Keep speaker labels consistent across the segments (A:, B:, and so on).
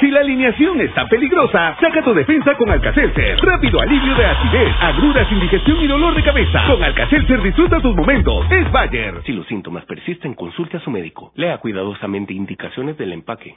A: Si la alineación está peligrosa, saca tu defensa con Alcacelser. Rápido alivio de acidez, agruras, indigestión y dolor de cabeza. Con Alcacelser disfruta tus momentos. Es Bayer.
B: Si los síntomas persisten, consulte a su médico. Lea cuidadosamente indicaciones del empaque.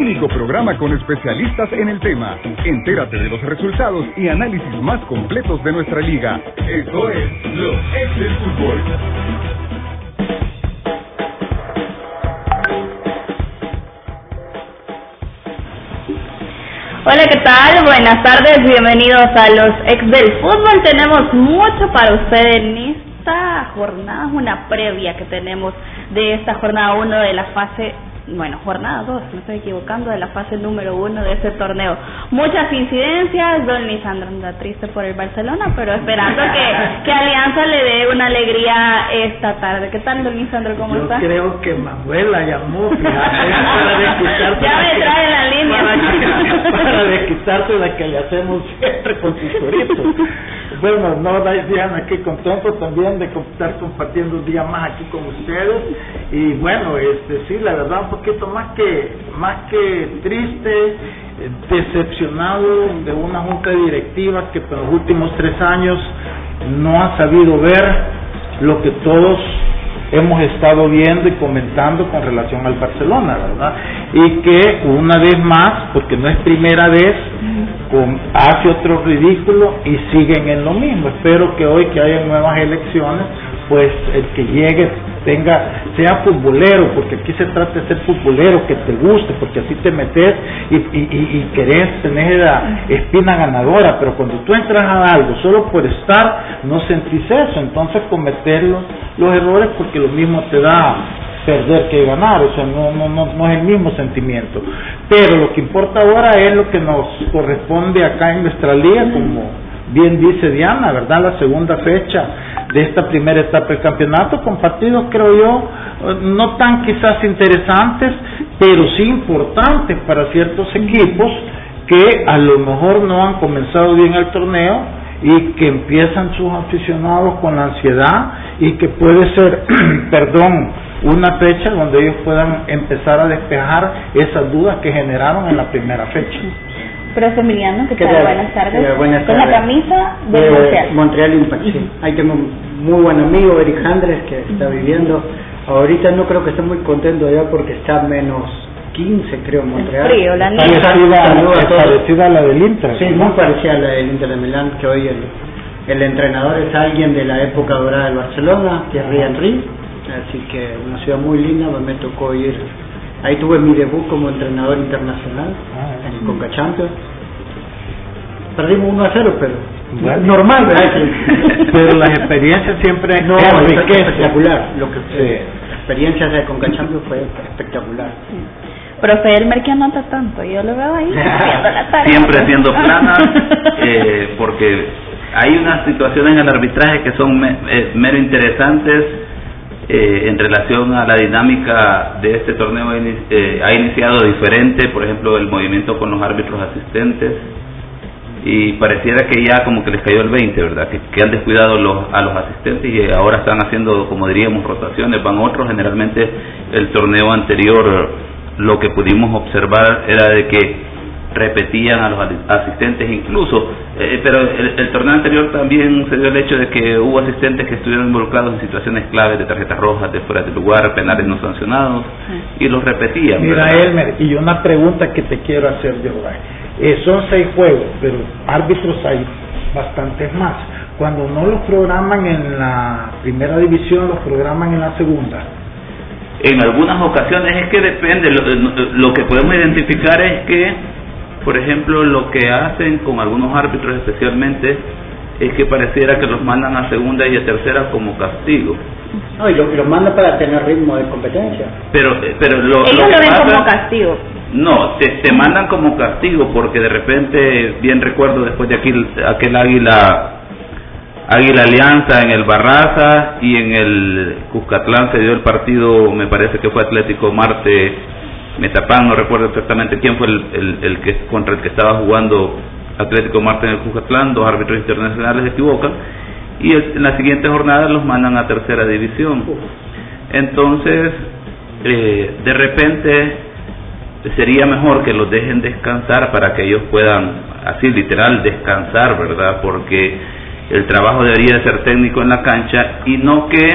C: Único programa con especialistas en el tema. Entérate de los resultados y análisis más completos de nuestra liga. Esto es Los Ex del Fútbol.
D: Hola, ¿qué tal? Buenas tardes, bienvenidos a los ex del fútbol. Tenemos mucho para ustedes en esta jornada, una previa que tenemos de esta jornada 1 de la fase bueno, jornada 2, me estoy equivocando, de la fase número 1 de este torneo. Muchas incidencias, don Lisandro anda triste por el Barcelona, pero esperando que, que Alianza le dé una alegría esta tarde. ¿Qué tal, don Lisandro, cómo
E: Yo
D: está?
E: creo que Manuel la llamó, fíjate, para desquitarte
D: Ya me trae la línea.
E: Para, para desquitarte la que le hacemos siempre con sus choritos. Bueno, no, Diana, aquí contento también de estar compartiendo un día más aquí con ustedes. Y bueno, este sí, la verdad, un poquito más que, más que triste, eh, decepcionado de una junta directiva que por los últimos tres años no ha sabido ver lo que todos hemos estado viendo y comentando con relación al Barcelona, ¿verdad? Y que una vez más, porque no es primera vez, con- hace otro ridículo y siguen en lo mismo. Espero que hoy que haya nuevas elecciones, pues el que llegue tenga sea futbolero, porque aquí se trata de ser futbolero, que te guste, porque así te metes y, y, y- y querés tener la espina ganadora, pero cuando tú entras a algo solo por estar, no sentís eso, entonces cometer los, los errores porque lo mismo te da perder que ganar, o sea, no, no, no, no es el mismo sentimiento. Pero lo que importa ahora es lo que nos corresponde acá en nuestra liga, como bien dice Diana, ¿verdad? La segunda fecha de esta primera etapa del campeonato, con partidos, creo yo, eh, no tan quizás interesantes, pero sí importantes para ciertos equipos que a lo mejor no han comenzado bien el torneo y que empiezan sus aficionados con la ansiedad y que puede ser, perdón, una fecha donde ellos puedan empezar a despejar esas dudas que generaron en la primera fecha.
D: Profe Emiliano, ¿qué
F: ¿Qué
D: tal? Buenas tardes.
F: Buenas
D: Con la
F: tardes.
D: camisa de
F: de
D: Montreal.
F: Montreal Impact, sí. Ahí tengo un muy buen amigo, Eric Andres, que está viviendo. Ahorita no creo que esté muy contento allá porque está menos 15, creo, en Montreal.
D: frío, la nieve.
E: Es parecida a la del Inter.
F: Sí, muy parecida a la del Inter de Milán, que hoy el, el entrenador es alguien de la época dorada del Barcelona, Thierry Henry. Así que una ciudad muy linda, me tocó ir. Ahí tuve mi debut como entrenador internacional
E: Ah,
F: en Conca Champions. Perdimos 1 a 0, pero
E: Bueno.
F: normal, ¿verdad?
E: Pero las experiencias siempre
F: No, es espectacular. Lo que
E: Sí.
F: la experiencia de Conca Champions fue espectacular.
D: Profe Elmer que anota tanto, yo lo veo ahí haciendo la tarea.
G: siempre siendo plana, eh, porque hay unas situaciones en el arbitraje que son me- eh, mero interesantes eh, en relación a la dinámica de este torneo. eh, ha iniciado diferente, por ejemplo, el movimiento con los árbitros asistentes y pareciera que ya como que les cayó el 20, ¿verdad? Que, que han descuidado los, a los asistentes y ahora están haciendo, como diríamos, rotaciones, van otros. Generalmente el torneo anterior lo que pudimos observar era de que repetían a los asistentes incluso, eh, pero el, torneo anterior también se dio el hecho de que hubo asistentes que estuvieron involucrados en situaciones claves de tarjetas rojas, de fuera de lugar, penales no sancionados, y los repetían.
E: Mira, Elmer, y una pregunta que te quiero hacer yo, eh, son seis juegos, pero árbitros hay bastantes más. Cuando no los programan en la primera división, los programan en la segunda.
G: En algunas ocasiones es que depende, lo, lo que podemos identificar es que por ejemplo, lo que hacen con algunos árbitros especialmente es que pareciera que los mandan a segunda y a tercera como castigo.
F: No, y los mandan para tener ritmo de competencia.
G: Pero, eh, pero lo,
D: Ellos lo, ven como castigo.
G: No, te, te mandan como castigo porque de repente, bien recuerdo después de aquel, aquel águila Águila Alianza en el Barraza y en el Cuscatlán se dio el partido, me parece que fue Atlético Marte Metapán, no recuerdo exactamente quién fue el, el, que contra el que estaba jugando Atlético Marte en el Cucatlán, dos árbitros internacionales se equivocan y en la siguiente jornada los mandan a tercera división. Entonces, eh, de repente sería mejor que los dejen descansar para que ellos puedan, así literal, descansar, ¿verdad? Porque el trabajo debería de ser técnico en la cancha y no que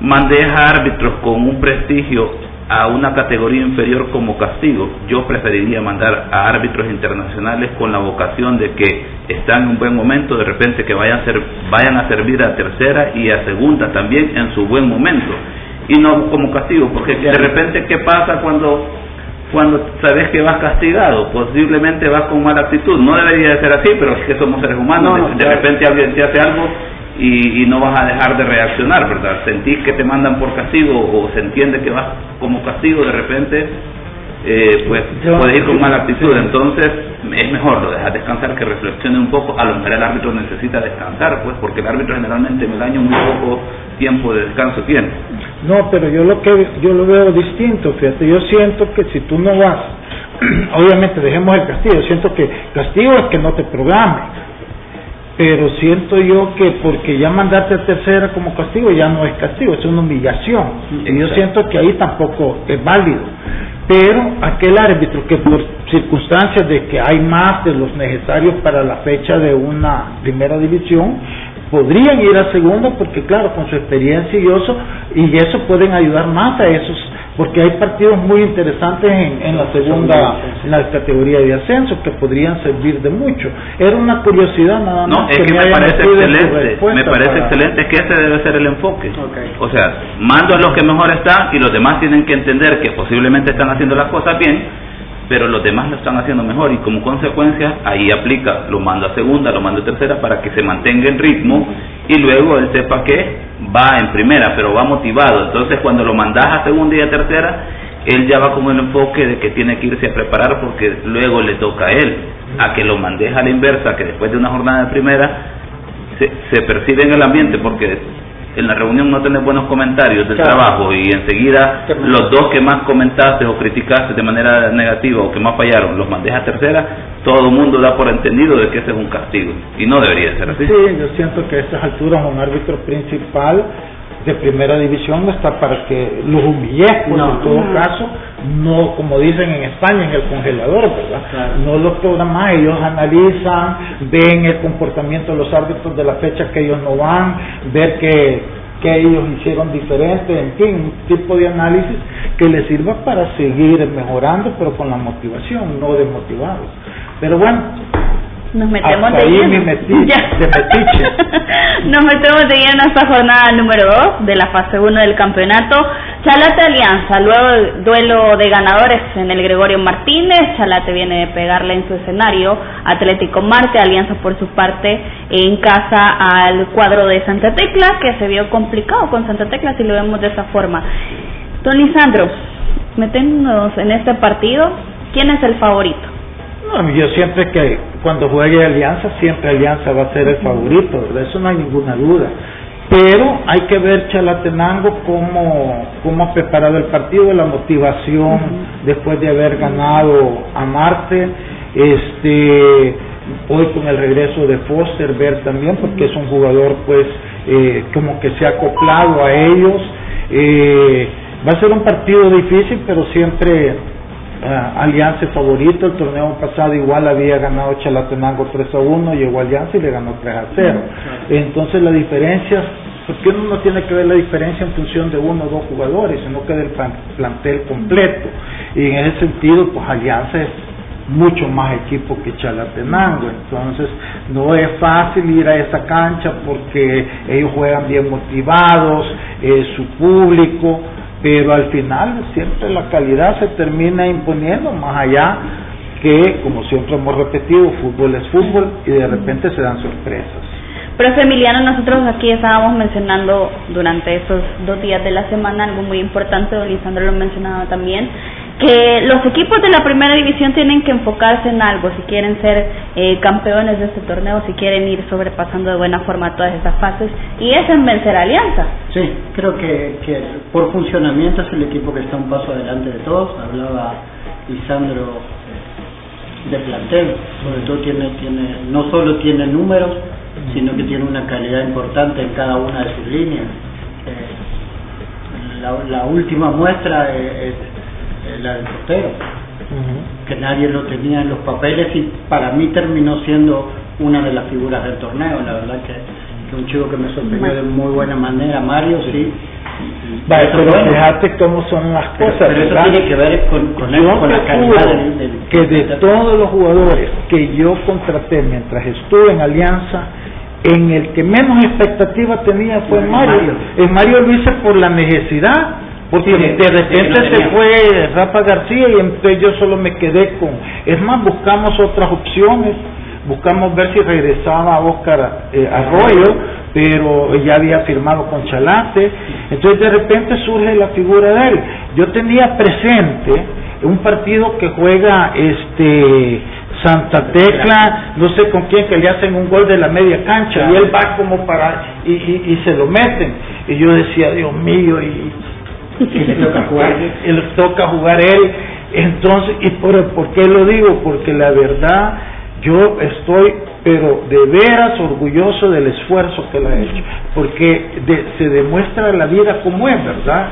G: mandes a árbitros con un prestigio a una categoría inferior como castigo. Yo preferiría mandar a árbitros internacionales con la vocación de que están en un buen momento, de repente que vayan a, ser, vayan a servir a tercera y a segunda también en su buen momento. Y no como castigo, porque de repente, ¿qué pasa cuando, cuando sabes que vas castigado? Posiblemente vas con mala actitud. No debería de ser así, pero es que somos seres humanos. de, de repente alguien te hace algo y, no vas a dejar de reaccionar, ¿verdad? Sentís que te mandan por castigo o se entiende que vas como castigo de repente, eh, pues puedes ir con mala actitud. Entonces es mejor lo dejas descansar, que reflexione un poco. A lo mejor el árbitro necesita descansar, pues porque el árbitro generalmente en el año muy poco tiempo de descanso tiene.
E: No, pero yo lo que yo lo veo distinto, fíjate, yo siento que si tú no vas, obviamente dejemos el castigo, yo siento que castigo es que no te programe pero siento yo que porque ya mandarte a tercera como castigo ya no es castigo, es una humillación. Y yo siento que ahí tampoco es válido. Pero aquel árbitro que por circunstancias de que hay más de los necesarios para la fecha de una primera división, podrían ir a segunda porque claro, con su experiencia y eso, y eso pueden ayudar más a esos porque hay partidos muy interesantes en, en, la segunda, en la categoría de ascenso que podrían servir de mucho. Era una curiosidad nada más.
G: No, es que, me, parece excelente, me parece excelente que ese debe ser el enfoque. O sea, mando a los que mejor están y los demás tienen que entender que posiblemente están haciendo las cosas bien pero los demás lo están haciendo mejor y como consecuencia ahí aplica, lo mando a segunda, lo mando a tercera para que se mantenga en ritmo y luego él sepa que va en primera, pero va motivado. Entonces cuando lo mandas a segunda y a tercera, él ya va con el enfoque de que tiene que irse a preparar porque luego le toca a él, a que lo mandes a la inversa, que después de una jornada de primera se, se percibe en el ambiente porque en la reunión no tenés buenos comentarios del trabajo y enseguida los dos que más comentaste o criticaste de manera negativa o que más fallaron los mandé a tercera, todo el mundo da por entendido de que ese es un castigo y no debería ser así.
E: Sí, yo siento que a estas alturas un árbitro principal de primera división no está para que los humille, pues en todo caso, no como dicen en España, en el congelador, ¿verdad? No los programan, ellos analizan, ven el comportamiento de los árbitros de la fecha que ellos no van, ver que que ellos hicieron diferente, en fin, un tipo de análisis que les sirva para seguir mejorando, pero con la motivación, no desmotivados. Pero bueno,
D: nos metemos
E: de lleno.
D: Nos metemos de lleno a esta jornada número 2 de la fase 1 del campeonato. Chalate Alianza, luego el duelo de ganadores en el Gregorio Martínez. Chalate viene de pegarle en su escenario. Atlético Marte, Alianza por su parte en casa al cuadro de Santa Tecla, que se vio complicado con Santa Tecla si lo vemos de esa forma. Don Lisandro, metémonos en este partido. ¿Quién es el favorito?
E: Yo siempre que cuando juegue Alianza, siempre Alianza va a ser el favorito, de eso no hay ninguna duda. Pero hay que ver Chalatenango cómo, cómo ha preparado el partido, la motivación después de haber ganado a Marte. Este, hoy con el regreso de Foster, ver también, porque es un jugador pues eh, como que se ha acoplado a ellos. Eh, va a ser un partido difícil, pero siempre uh, Alianza favorito, el torneo pasado igual había ganado Chalatenango 3 a 1, llegó Alianza y le ganó 3 a 0. Entonces la diferencia, porque uno no tiene que ver la diferencia en función de uno o dos jugadores, sino que del plantel completo. Y en ese sentido, pues Alianza es mucho más equipo que Chalatenango, entonces no es fácil ir a esa cancha porque ellos juegan bien motivados, eh, su público, pero al final siempre la calidad se termina imponiendo más allá que, como siempre hemos repetido, fútbol es fútbol y de repente se dan sorpresas.
D: Profe Emiliano, nosotros aquí estábamos mencionando durante esos dos días de la semana algo muy importante, don Lisandro lo mencionaba también, que los equipos de la primera división tienen que enfocarse en algo si quieren ser eh, campeones de este torneo, si quieren ir sobrepasando de buena forma todas esas fases, y es en vencer a Alianza.
F: Sí, creo que, que por funcionamiento es el equipo que está un paso adelante de todos. Hablaba Lisandro de plantel, sobre todo tiene, tiene, no solo tiene números, sino que tiene una calidad importante en cada una de sus líneas. Eh, la, la, última muestra es eh, la del portero, que nadie lo tenía en los papeles y para mí terminó siendo una de las figuras del torneo, la verdad que, que un chico que me sorprendió de muy buena manera, Mario, sí.
E: Vale, pero fíjate cómo son las cosas.
F: Pero, eso tiene que ver con, con, la calidad del,
E: que de todos los jugadores que yo contraté mientras estuve en Alianza, en el que menos expectativa tenía fue Mario. En Mario lo hice por la necesidad porque de repente se fue Rafa García y entonces yo solo me quedé con... Es más, buscamos otras opciones, buscamos ver si regresaba Oscar eh, Arroyo, pero ya había firmado con Chalate, entonces de repente surge la figura de él. Yo tenía presente un partido que juega este Santa Tecla, no sé con quién, que le hacen un gol de la media cancha y él va como para y, y, y se lo meten. Y yo decía, Dios mío, y y le toca jugar, le toca jugar él. Entonces, ¿y por, por qué lo digo? Porque la verdad, yo estoy, pero de veras orgulloso del esfuerzo que le ha hecho, porque se demuestra la vida como es, ¿verdad?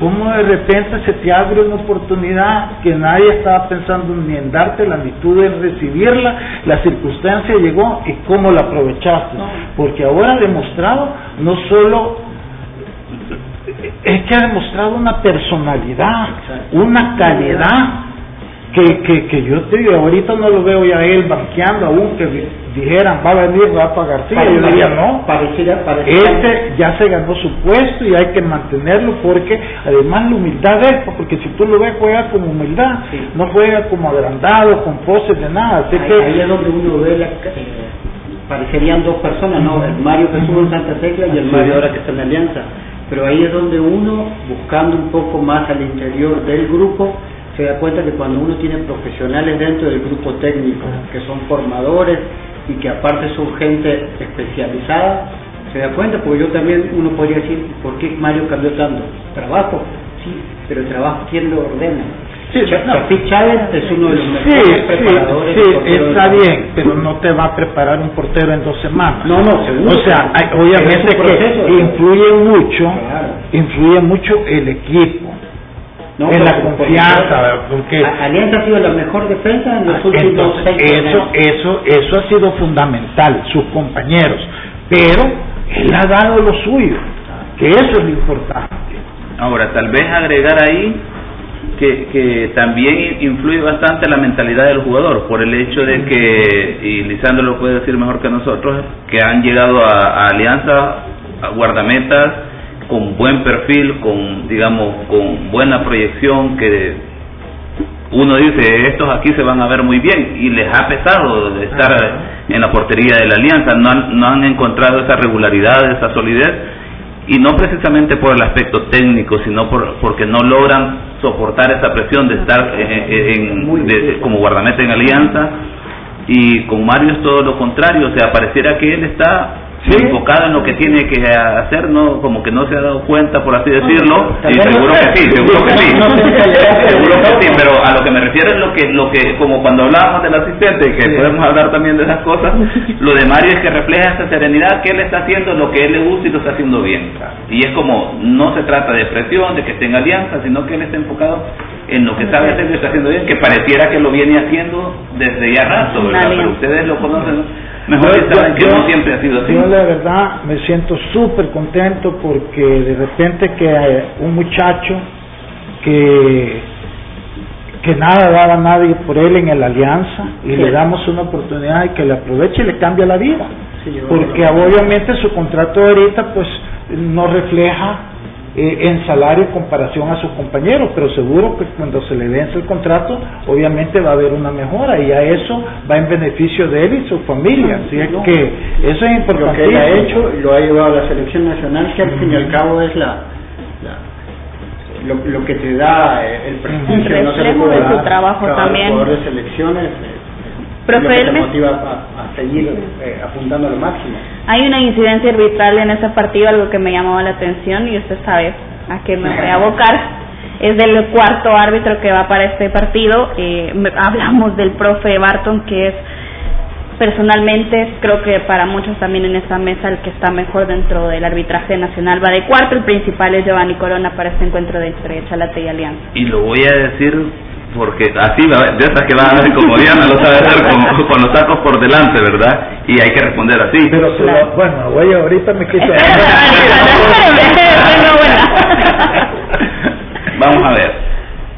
E: Como de repente se te abre una oportunidad que nadie estaba pensando ni en darte, la actitud de recibirla, la circunstancia llegó y cómo la aprovechaste, porque ahora ha demostrado no solo es que ha demostrado una personalidad, una calidad que, que, que yo te digo, ahorita no lo veo ya él banqueando aún que dijeran va a venir Rafa García, yo diría no,
F: pareciera,
E: este ya se ganó su puesto y hay que mantenerlo porque además la humildad es, porque si tú lo ves juega con humildad, no juega como agrandado, con poses de nada,
F: así ahí, que ahí es donde uno ve la, eh, parecerían dos personas, ¿no? El Mario que estuvo en Santa Tecla y el Mario ahora que está en la Alianza pero ahí es donde uno, buscando un poco más al interior del grupo, se da cuenta que cuando uno tiene profesionales dentro del grupo técnico, que son formadores y que aparte son gente especializada, se da cuenta, porque yo también, uno podría decir, ¿por qué Mario cambió tanto? Trabajo, sí, pero el trabajo, ¿quién lo ordena?
E: Sí,
F: Chávez es uno de los
E: mejores preparadores. Sí, está bien, pero no te va a preparar un portero en dos semanas.
F: No, no, seguro.
E: O sea, obviamente que influye mucho, influye mucho el equipo. en la confianza, porque
F: Alianza ha sido la mejor defensa en los últimos seis
E: eso, eso, eso ha sido fundamental, sus compañeros, pero él ha dado lo suyo, que eso es lo importante.
G: Ahora, tal vez agregar ahí que, que también influye bastante la mentalidad del jugador, por el hecho de que, y Lisandro lo puede decir mejor que nosotros, que han llegado a, a Alianza, a guardametas, con buen perfil, con, digamos, con buena proyección, que uno dice, estos aquí se van a ver muy bien, y les ha pesado estar en la portería de la Alianza, no han, no han encontrado esa regularidad, esa solidez, y no precisamente por el aspecto técnico, sino por, porque no logran soportar esa presión de estar en, como guardameta en alianza. Y con Mario es todo lo contrario, o sea, pareciera que él está enfocado en lo que tiene que hacer, no como que no se ha dado cuenta, por así decirlo. y seguro que sí, seguro que sí, seguro que sí. Pero a lo que me refiero es lo que, lo que, como cuando hablábamos del asistente, que podemos hablar también de esas cosas. Lo de Mario es que refleja esa serenidad que él está haciendo lo que él le gusta y lo está haciendo bien. Y es como no se trata de presión, de que esté en alianza, sino que él está enfocado en lo que sabe hacer lo está haciendo bien, que pareciera que lo viene haciendo desde ya rato, ¿verdad? Pero ustedes lo conocen mejor saben que no siempre ha sido así.
E: Yo la verdad me siento súper contento porque de repente que un muchacho que que nada daba nadie por él en la alianza y le damos una oportunidad y que le aproveche y le cambia la vida. porque obviamente su contrato ahorita pues no refleja eh, en salario en comparación a sus compañeros, pero seguro que cuando se le vence el contrato, obviamente va a haber una mejora y a eso va en beneficio de él y su familia. Así es que eso es importante.
F: Lo que él ha hecho, lo ha llevado a la selección nacional, que al fin y al cabo es la, lo, lo que te da eh, el prestigio,
D: no se de su trabajo también.
F: de selecciones, eh, lo que te motiva a, seguir eh, apuntando a lo máximo.
D: Hay una incidencia arbitral en ese partido, algo que me llamaba la atención y usted sabe a qué me voy a abocar. Es del cuarto árbitro que va para este partido. Eh, hablamos del profe Barton, que es personalmente creo que para muchos también en esta mesa el que está mejor dentro del arbitraje nacional va de cuarto, el principal es Giovanni Corona para este encuentro de Estrella Chalate y Alianza.
G: Y lo voy a decir porque así de esas que van a ver como Diana lo sabe hacer con, con, los tacos por delante, ¿verdad? Y hay que responder así.
E: Pero bueno, voy ahorita me quise.
G: Vamos a ver.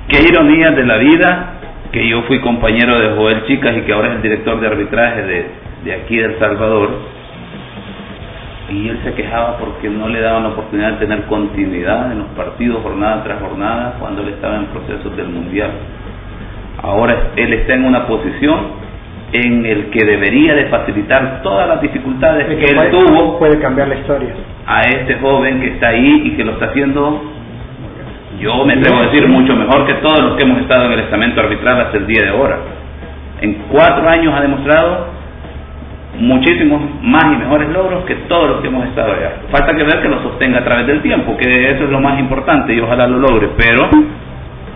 G: Qué ironía de la vida que yo fui compañero de Joel Chicas y que ahora es el director de arbitraje de, de aquí de El Salvador, y él se quejaba porque no le daban la oportunidad de tener continuidad en los partidos jornada tras jornada cuando él estaba en procesos del Mundial. Ahora él está en una posición en el que debería de facilitar todas las dificultades que, él tuvo
E: puede cambiar la historia
G: a este joven que está ahí y que lo está haciendo yo me atrevo a decir mucho mejor que todos los que hemos estado en el estamento arbitral hasta el día de ahora. En cuatro años ha demostrado muchísimos más y mejores logros que todos los que hemos estado allá. Falta que ver que lo sostenga a través del tiempo, que eso es lo más importante y ojalá lo logre. Pero,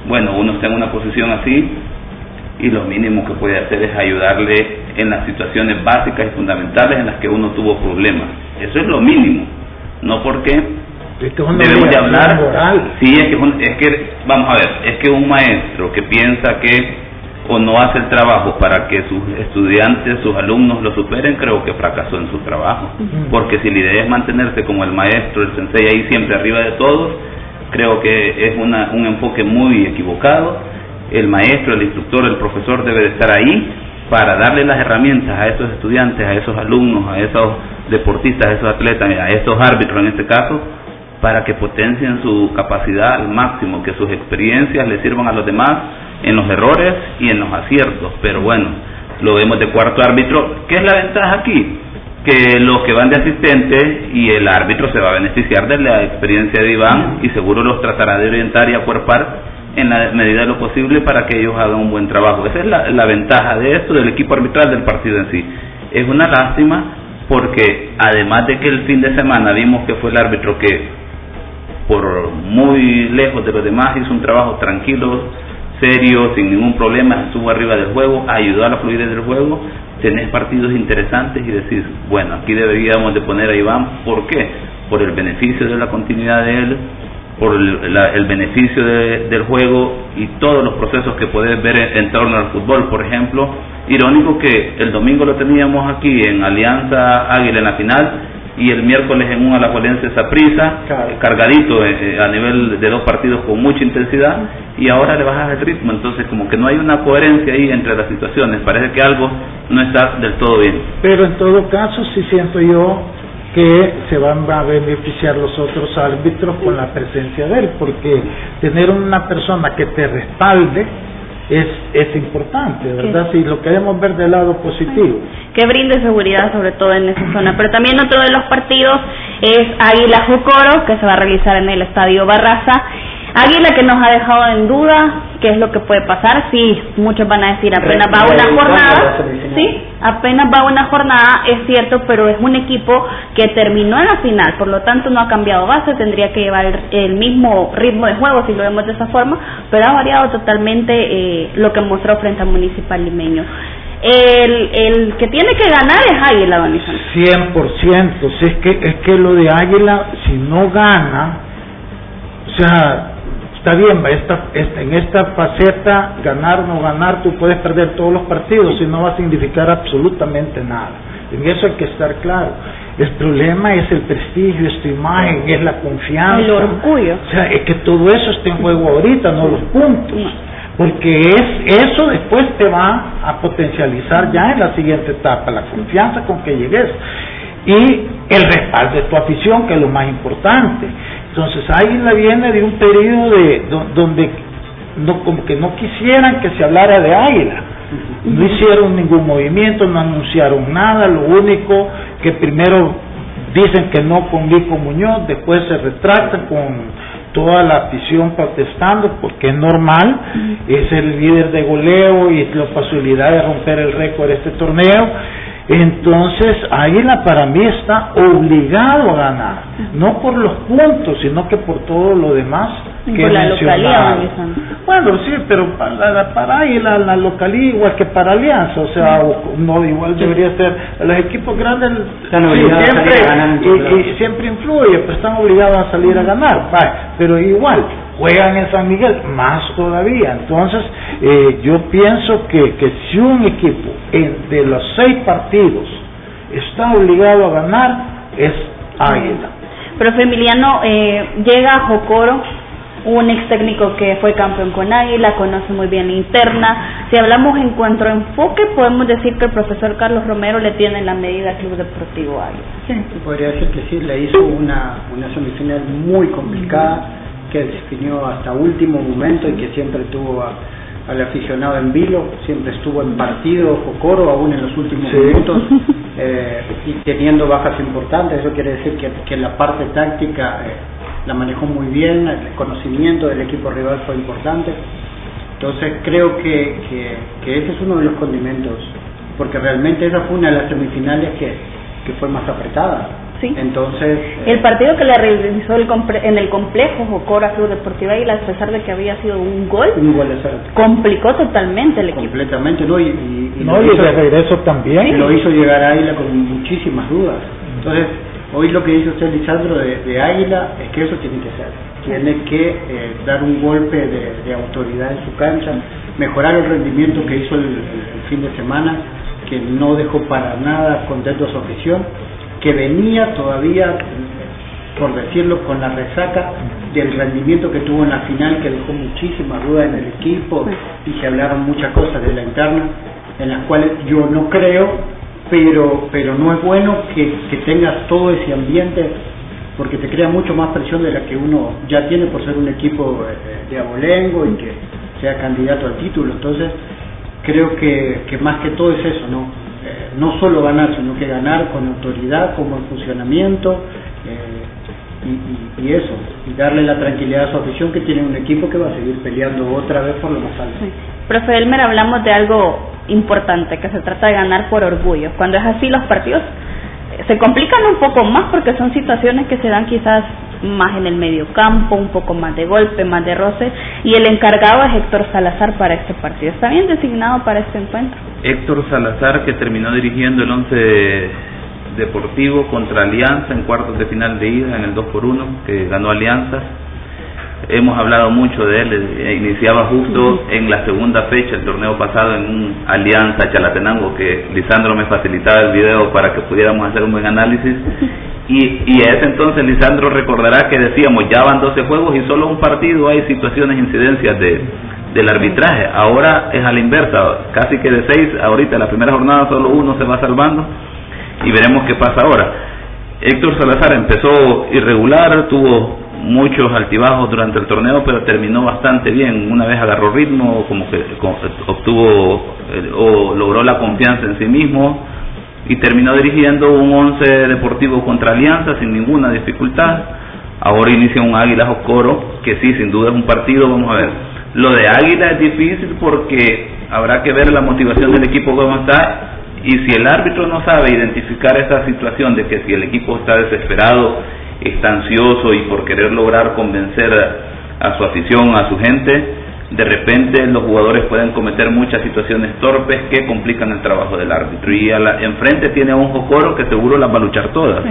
G: bueno, uno está en una posición así y lo mínimo que puede hacer es ayudarle en las situaciones básicas y fundamentales en las que uno tuvo problemas. Eso es lo mínimo. No porque debemos de hablar sí es que es que vamos a ver es que un maestro que piensa que o no hace el trabajo para que sus estudiantes sus alumnos lo superen creo que fracasó en su trabajo porque si la idea es mantenerse como el maestro el sensei ahí siempre arriba de todos creo que es una, un enfoque muy equivocado el maestro el instructor el profesor debe de estar ahí para darle las herramientas a esos estudiantes a esos alumnos a esos deportistas a esos atletas a esos árbitros en este caso para que potencien su capacidad al máximo, que sus experiencias le sirvan a los demás en los errores y en los aciertos. Pero bueno, lo vemos de cuarto árbitro. ¿Qué es la ventaja aquí? Que los que van de asistente y el árbitro se va a beneficiar de la experiencia de Iván y seguro los tratará de orientar y acuerpar en la medida de lo posible para que ellos hagan un buen trabajo. Esa es la, la ventaja de esto, del equipo arbitral del partido en sí. Es una lástima porque además de que el fin de semana vimos que fue el árbitro que por muy lejos de los demás, hizo un trabajo tranquilo, serio, sin ningún problema, estuvo arriba del juego, ayudó a la fluidez del juego, tenés partidos interesantes y decís, bueno, aquí deberíamos de poner a Iván, ¿por qué? Por el beneficio de la continuidad de él, por el, beneficio del juego y todos los procesos que puedes ver en, torno al fútbol. Por ejemplo, irónico que el domingo lo teníamos aquí en Alianza Águila en la final y el miércoles en un Alajuelense esa prisa, cargadito eh, eh, a nivel de dos partidos con mucha intensidad y ahora le bajas el ritmo, entonces como que no hay una coherencia ahí entre las situaciones, parece que algo no está del todo bien.
E: Pero en todo caso sí siento yo que se van a beneficiar los otros árbitros con la presencia de él, porque tener una persona que te respalde es, es importante, ¿verdad? Si lo queremos ver del lado positivo.
D: Que brinde seguridad, sobre todo en esa zona. Pero también otro de los partidos es Águila Jucoro, que se va a realizar en el Estadio Barraza. Águila que nos ha dejado en duda qué es lo que puede pasar. Sí, muchos van a decir apenas va una jornada. Sí, apenas va una jornada, es cierto, pero es un equipo que terminó en la final, por lo tanto no ha cambiado base, tendría que llevar el, mismo ritmo de juego si lo vemos de esa forma, pero ha variado totalmente eh, lo que mostró frente al Municipal Limeño. El, el que tiene que ganar es Águila, Don
E: 100%, si es que, es que lo de Águila, si no gana, o sea, está bien, esta, esta, en esta faceta, ganar o no ganar, tú puedes perder todos los partidos y no va a significar absolutamente nada. En eso hay que estar claro. El problema es el prestigio, es tu imagen, es la confianza.
D: El orgullo.
E: O sea, es que todo eso está en juego ahorita, no los puntos. Porque es eso después te va a potencializar ya en la siguiente etapa, la confianza con que llegues y el respaldo de tu afición, que es lo más importante. Entonces, Águila viene de un periodo de donde no, como que no quisieran que se hablara de Águila. No hicieron ningún movimiento, no anunciaron nada, lo único que primero dicen que no con Lico Muñoz, después se retractan con toda la afición protestando porque es normal, es el líder de goleo y la posibilidad de romper el récord de este torneo entonces, Águila para mí está obligado a ganar, no por los puntos, sino que por todo lo demás que
D: por la localidad,
E: Bueno, sí, pero para, para Águila, la localidad igual que para Alianza, o sea, no igual debería ser. Los equipos grandes siempre, y, siempre influye, pues están obligados a salir a ganar, pero igual juegan en San Miguel, más todavía. Entonces, eh, yo pienso que, que si un equipo de los seis partidos está obligado a ganar, es Águila.
D: Pero Emiliano, eh, llega a Jocoro, un ex técnico que fue campeón con Águila, conoce muy bien la interna. Si hablamos en cuanto a enfoque, podemos decir que el profesor Carlos Romero le tiene la medida al Club Deportivo Águila.
F: Sí, podría decir que sí, le hizo una, una semifinal muy complicada que definió hasta último momento y que siempre tuvo al aficionado en vilo, siempre estuvo en partido coro aún en los últimos minutos eh, y teniendo bajas importantes, eso quiere decir que, que la parte táctica eh, la manejó muy bien, el conocimiento del equipo rival fue importante, entonces creo que, que, que ese es uno de los condimentos, porque realmente esa fue una de las semifinales que, que fue más apretada entonces.
D: El partido que le realizó el en el complejo Jocora Club Deportiva y a pesar de que había sido un gol, complicó totalmente el equipo.
F: Completamente, ¿no? Y,
E: no, y de regreso también.
F: Lo hizo llegar a Águila con muchísimas dudas. Entonces, hoy lo que dice usted, Lisandro, de, Águila, es que eso tiene que ser. Tiene que eh, dar un golpe de, autoridad en su cancha, mejorar el rendimiento que hizo el, el fin de semana, que no dejó para nada contento a su afición que venía todavía, por decirlo, con la resaca del rendimiento que tuvo en la final, que dejó muchísimas dudas en el equipo y se hablaron muchas cosas de la interna, en las cuales yo no creo, pero, pero no es bueno que, que tengas todo ese ambiente porque te crea mucho más presión de la que uno ya tiene por ser un equipo eh, de abolengo y que sea candidato al título. Entonces, creo que, que más que todo es eso, ¿no? No solo ganar, sino que ganar con autoridad, como el funcionamiento eh, y, eso, y darle la tranquilidad a su afición que tiene un equipo que va a seguir peleando otra vez por lo más alto.
D: Profe Elmer, hablamos de algo importante, que se trata de ganar por orgullo. Cuando es así, los partidos se complican un poco más porque son situaciones que se dan quizás más en el medio campo, un poco más de golpe, más de roce, y el encargado es Héctor Salazar para este partido. ¿Está bien designado para este encuentro?
G: Héctor Salazar, que terminó dirigiendo el once deportivo contra Alianza en cuartos de final de ida en el 2 por 1 que ganó Alianza. Hemos hablado mucho de él, eh, iniciaba justo en la segunda fecha, el torneo pasado, en un Alianza Chalatenango, que Lisandro me facilitaba el video para que pudiéramos hacer un buen análisis, y, y a ese entonces Lisandro recordará que decíamos, ya van 12 juegos y solo un partido hay situaciones, incidencias de, del arbitraje. Ahora es a la inversa, casi que de 6, ahorita la primera jornada solo uno se va salvando y veremos qué pasa ahora. Héctor Salazar empezó irregular, tuvo muchos altibajos durante el torneo, pero terminó bastante bien. Una vez agarró ritmo, como que obtuvo eh, o logró la confianza en sí mismo y terminó dirigiendo un once deportivo contra Alianza sin ninguna dificultad. Ahora inicia un Águila Jocoro, que sí, sin duda es un partido, vamos a ver. Lo de Águila es difícil porque habrá que ver la motivación del equipo cómo está y si el árbitro no sabe identificar esa situación de que si el equipo está desesperado, está ansioso y por querer lograr convencer a su afición, a su gente, de repente los jugadores pueden cometer muchas situaciones torpes que complican el trabajo del árbitro. Y a la, enfrente tiene a un Jocoro que seguro las va a luchar todas.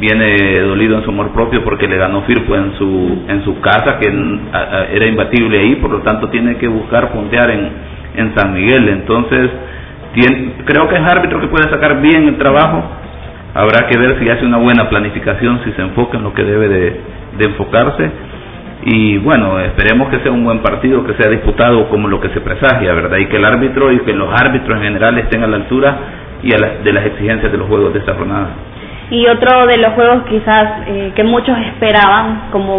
G: viene dolido en su amor propio porque le ganó Firpo en su en su casa que era imbatible ahí, por lo tanto tiene que buscar puntear en, en San Miguel. Entonces, creo que es árbitro que puede sacar bien el trabajo. Habrá que ver si hace una buena planificación, si se enfoca en lo que debe de, de enfocarse. Y bueno, esperemos que sea un buen partido, que sea disputado como lo que se presagia, ¿verdad? Y que el árbitro y que los árbitros en general estén a la altura y a de las exigencias de los juegos de esta jornada.
D: Y otro de los juegos quizás eh, que muchos esperaban, como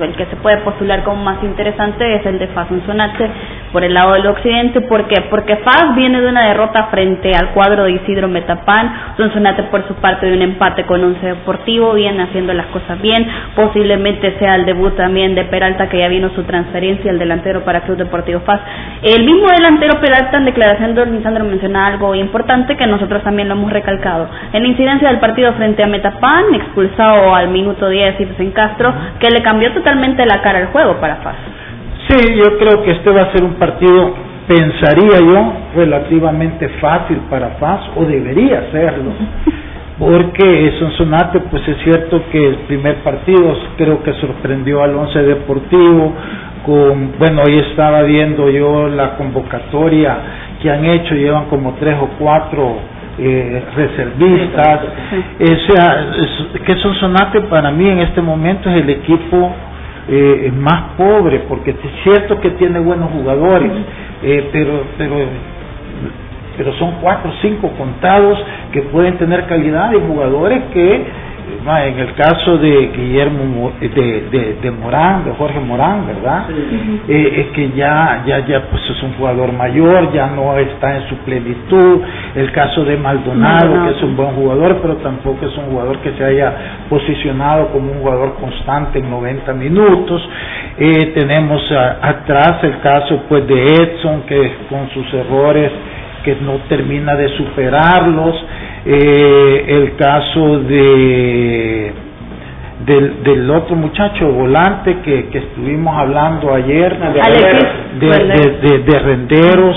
D: el que se puede postular como más interesante, es el de FAS Sonate por el lado del occidente. ¿Por qué? Porque FAS viene de una derrota frente al cuadro de Isidro Metapán, Sonsonate por su parte de un empate con Once Deportivo, viene haciendo las cosas bien, posiblemente sea el debut también de Peralta que ya vino su transferencia, el delantero para Club Deportivo FAS. El mismo delantero Peralta en declaración de Lisandro menciona algo importante que nosotros también lo hemos recalcado. En la incidencia del partido frente a Metapan, expulsado al minuto 10 y en Castro, que le cambió totalmente la cara al juego para FAS.
E: Sí, yo creo que este va a ser un partido, pensaría yo, relativamente fácil para FAS, o debería serlo, porque Sonsonate, pues es cierto que el primer partido creo que sorprendió al once deportivo, con, bueno, hoy estaba viendo yo la convocatoria que han hecho, llevan como tres o cuatro eh, reservistas, o sea, es, que Sonsonate para mí en este momento es el equipo eh, más pobre, porque es cierto que tiene buenos jugadores, eh, pero, pero, pero son cuatro o cinco contados que pueden tener calidad de jugadores que en el caso de Guillermo de, de, Morán, de Jorge Morán, ¿verdad? Eh, es que ya, ya, ya pues es un jugador mayor, ya no está en su plenitud. El caso de Maldonado, que es un buen jugador, pero tampoco es un jugador que se haya posicionado como un jugador constante en 90 minutos. Eh, tenemos atrás el caso pues de Edson, que con sus errores que no termina de superarlos eh, el caso de del, del otro muchacho volante que, que estuvimos hablando ayer de, de, renderos.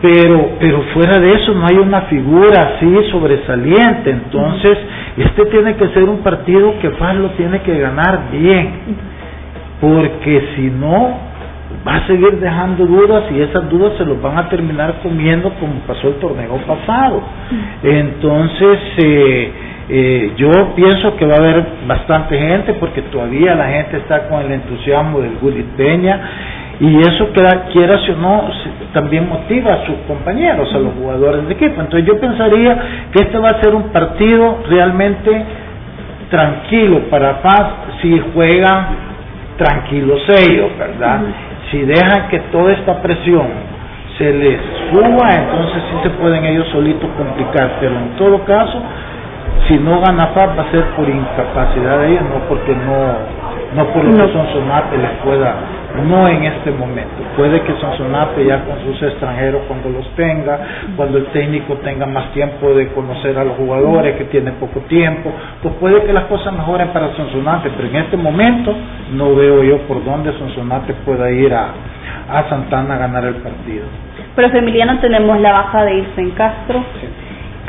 E: Pero pero fuera de eso no hay una figura así sobresaliente. Entonces este tiene que ser un partido que Paz lo tiene que ganar bien. Porque si no va a seguir dejando dudas y esas dudas se los van a terminar comiendo como pasó el torneo pasado. Entonces, eh, eh, yo pienso que va a haber bastante gente porque todavía la gente está con el entusiasmo del Gulit Peña y eso quiera o no también motiva a sus compañeros, a los jugadores de equipo. Entonces yo pensaría que este va a ser un partido realmente tranquilo para Paz si juegan tranquilos ellos, ¿verdad? Si dejan que toda esta presión se les suba, entonces sí se pueden ellos solitos complicar, pero en todo caso, si no gana FAP va a ser por incapacidad de ellos, no porque no no por lo que Sonsonate les pueda, no en este momento. Puede que Sonsonate ya con sus extranjeros cuando los tenga, cuando el técnico tenga más tiempo de conocer a los jugadores, que tiene poco tiempo, pues puede que las cosas mejoren para Sonsonate, pero en este momento no veo yo por dónde Sonsonate pueda ir a, a Santana a ganar el partido.
D: Pero Emiliano tenemos la baja de en Castro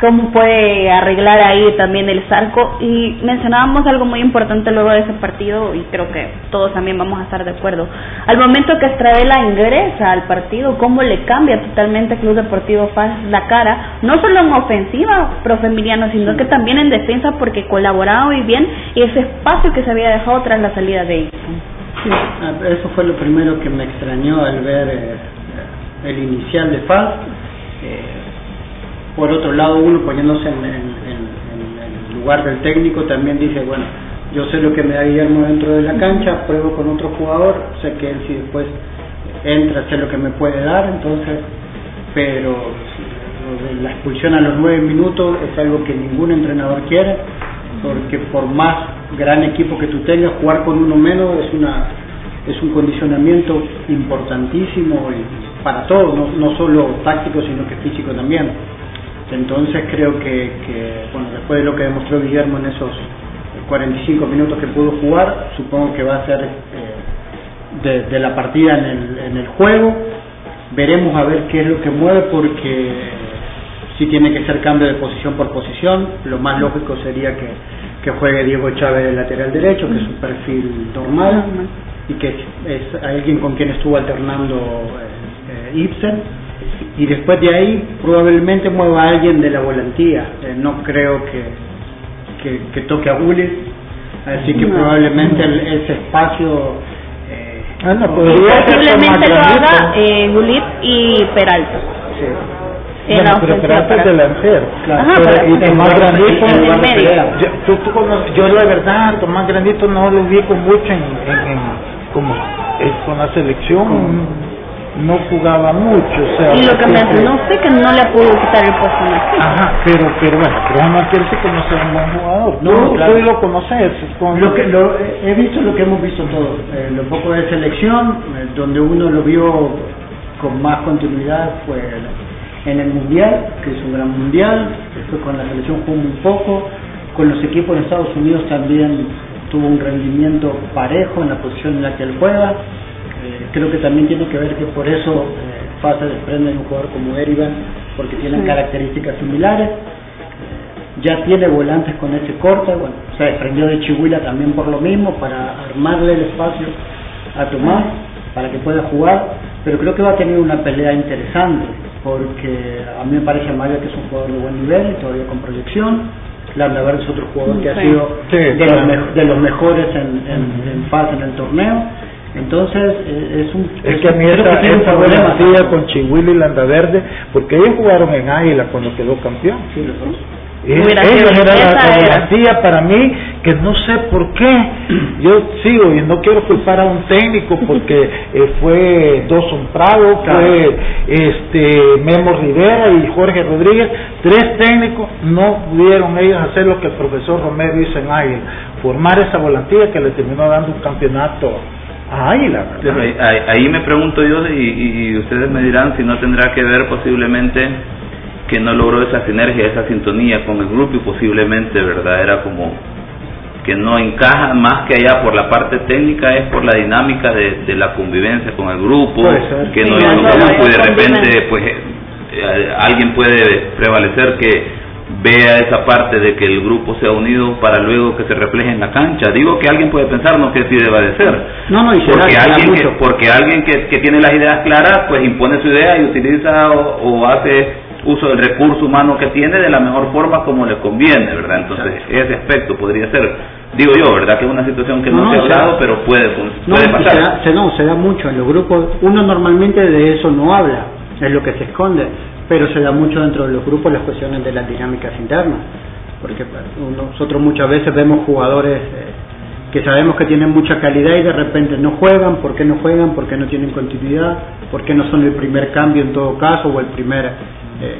D: cómo puede arreglar ahí también el Zarco. Y mencionábamos algo muy importante luego de ese partido, y creo que todos también vamos a estar de acuerdo. Al momento que Estradela ingresa al partido, cómo le cambia totalmente Club Deportivo Faz la cara, no solo en ofensiva, profe Emiliano, sino que también en defensa, porque colaboraba muy bien y ese espacio que se había dejado tras la salida de Ixon.
F: Ah, eso fue lo primero que me extrañó al ver eh, el inicial de Faz. Por otro lado uno poniéndose en, el lugar del técnico también dice, bueno, yo sé lo que me da Guillermo dentro de la cancha, pruebo con otro jugador, sé que él si después entra, sé lo que me puede dar, entonces, pero la expulsión a los nueve minutos es algo que ningún entrenador quiere, porque por más gran equipo que tú tengas, jugar con uno menos es una es un condicionamiento importantísimo para todos, no, no solo táctico, sino que físico también. Entonces creo que, bueno, después de lo que demostró Guillermo en esos 45 minutos que pudo jugar, supongo que va a ser eh, de, la partida en el, en el juego. Veremos a ver qué es lo que mueve porque si tiene que ser cambio de posición por posición, lo más lógico sería que, que juegue Diego Chávez de lateral derecho, que es un perfil normal y que es alguien con quien estuvo alternando eh, eh, Ibsen y después de ahí probablemente mueva a alguien de la volantía. Eh, no creo que, que, toque a Gullit así que probablemente ese espacio
D: eh, ah, posiblemente lo haga eh, Gullit y Peralta. Sí.
E: Bueno, pero Peralta es delantero, claro. y Tomás Grandito, yo, tú, tú yo la verdad, Tomás Grandito no lo ubico mucho en, en como es con la selección no jugaba mucho o sea
D: y lo que me no sé que no le pudo quitar el puesto
E: ajá pero pero bueno pero no quiere decir que no sea un buen jugador no, no claro. tú lo conoces
F: con... lo que lo, he visto lo que hemos visto todos eh, lo poco de selección eh, donde uno lo vio con más continuidad fue en el mundial que es un gran mundial después con la selección jugó un poco con los equipos de Estados Unidos también tuvo un rendimiento parejo en la posición en la que él juega. Eh, creo que también tiene que ver que por eso eh, Fase desprende de un jugador como Erivan, porque tienen características similares. Eh, ya tiene volantes con ese corte, bueno, se desprendió de Chihuahua también por lo mismo, para armarle el espacio a Tomás, para que pueda jugar, pero creo que va a tener una pelea interesante, porque a mí me parece a Mario que es un jugador de buen nivel, todavía con proyección, Verde es otro jugador que ha sido de, los mejores en, en, fase en el torneo. Entonces, eh, es un.
E: Es, que a mí esa, esa con Chihuahua y Landaverde, porque ellos jugaron en Águila cuando quedó campeón. Sí, ellos era la para mí que no sé por qué yo sigo y no quiero culpar a un técnico porque eh, fue Dawson Prado fue este Memo Rivera y Jorge Rodríguez tres técnicos no pudieron ellos hacer lo que el profesor Romero hizo en Águila formar esa volantía que le terminó dando un campeonato a Águila
G: ahí, me pregunto yo y ustedes me dirán si no tendrá que ver posiblemente que no logró esa sinergia, esa sintonía con el grupo y posiblemente, ¿verdad? Era como que no encaja más que allá por la parte técnica, es por la dinámica de, la convivencia con el grupo, que no hizo grupo y de repente pues eh, alguien puede prevalecer que vea esa parte de que el grupo sea unido para luego que se refleje en la cancha. Digo que alguien puede pensar, no que así deba de ser.
F: No, no, y
G: porque, alguien que, porque alguien que, que, tiene las ideas claras, pues impone su idea y utiliza o hace uso del recurso humano que tiene de la mejor forma como le conviene, ¿verdad? Entonces, ese aspecto podría ser, digo yo, ¿verdad? Que es una situación que no, se ha hablado, pero puede, puede pasar.
F: Se da, se, no, se da mucho en los grupos, uno normalmente de eso no habla, es lo que se esconde, pero se da mucho dentro de los grupos las cuestiones de las dinámicas internas, porque nosotros muchas veces vemos jugadores... Eh, que sabemos que tienen mucha calidad y de repente no juegan, ¿por qué no juegan? ¿Por qué no tienen continuidad? ¿Por qué no son el primer cambio en todo caso o el primer eh,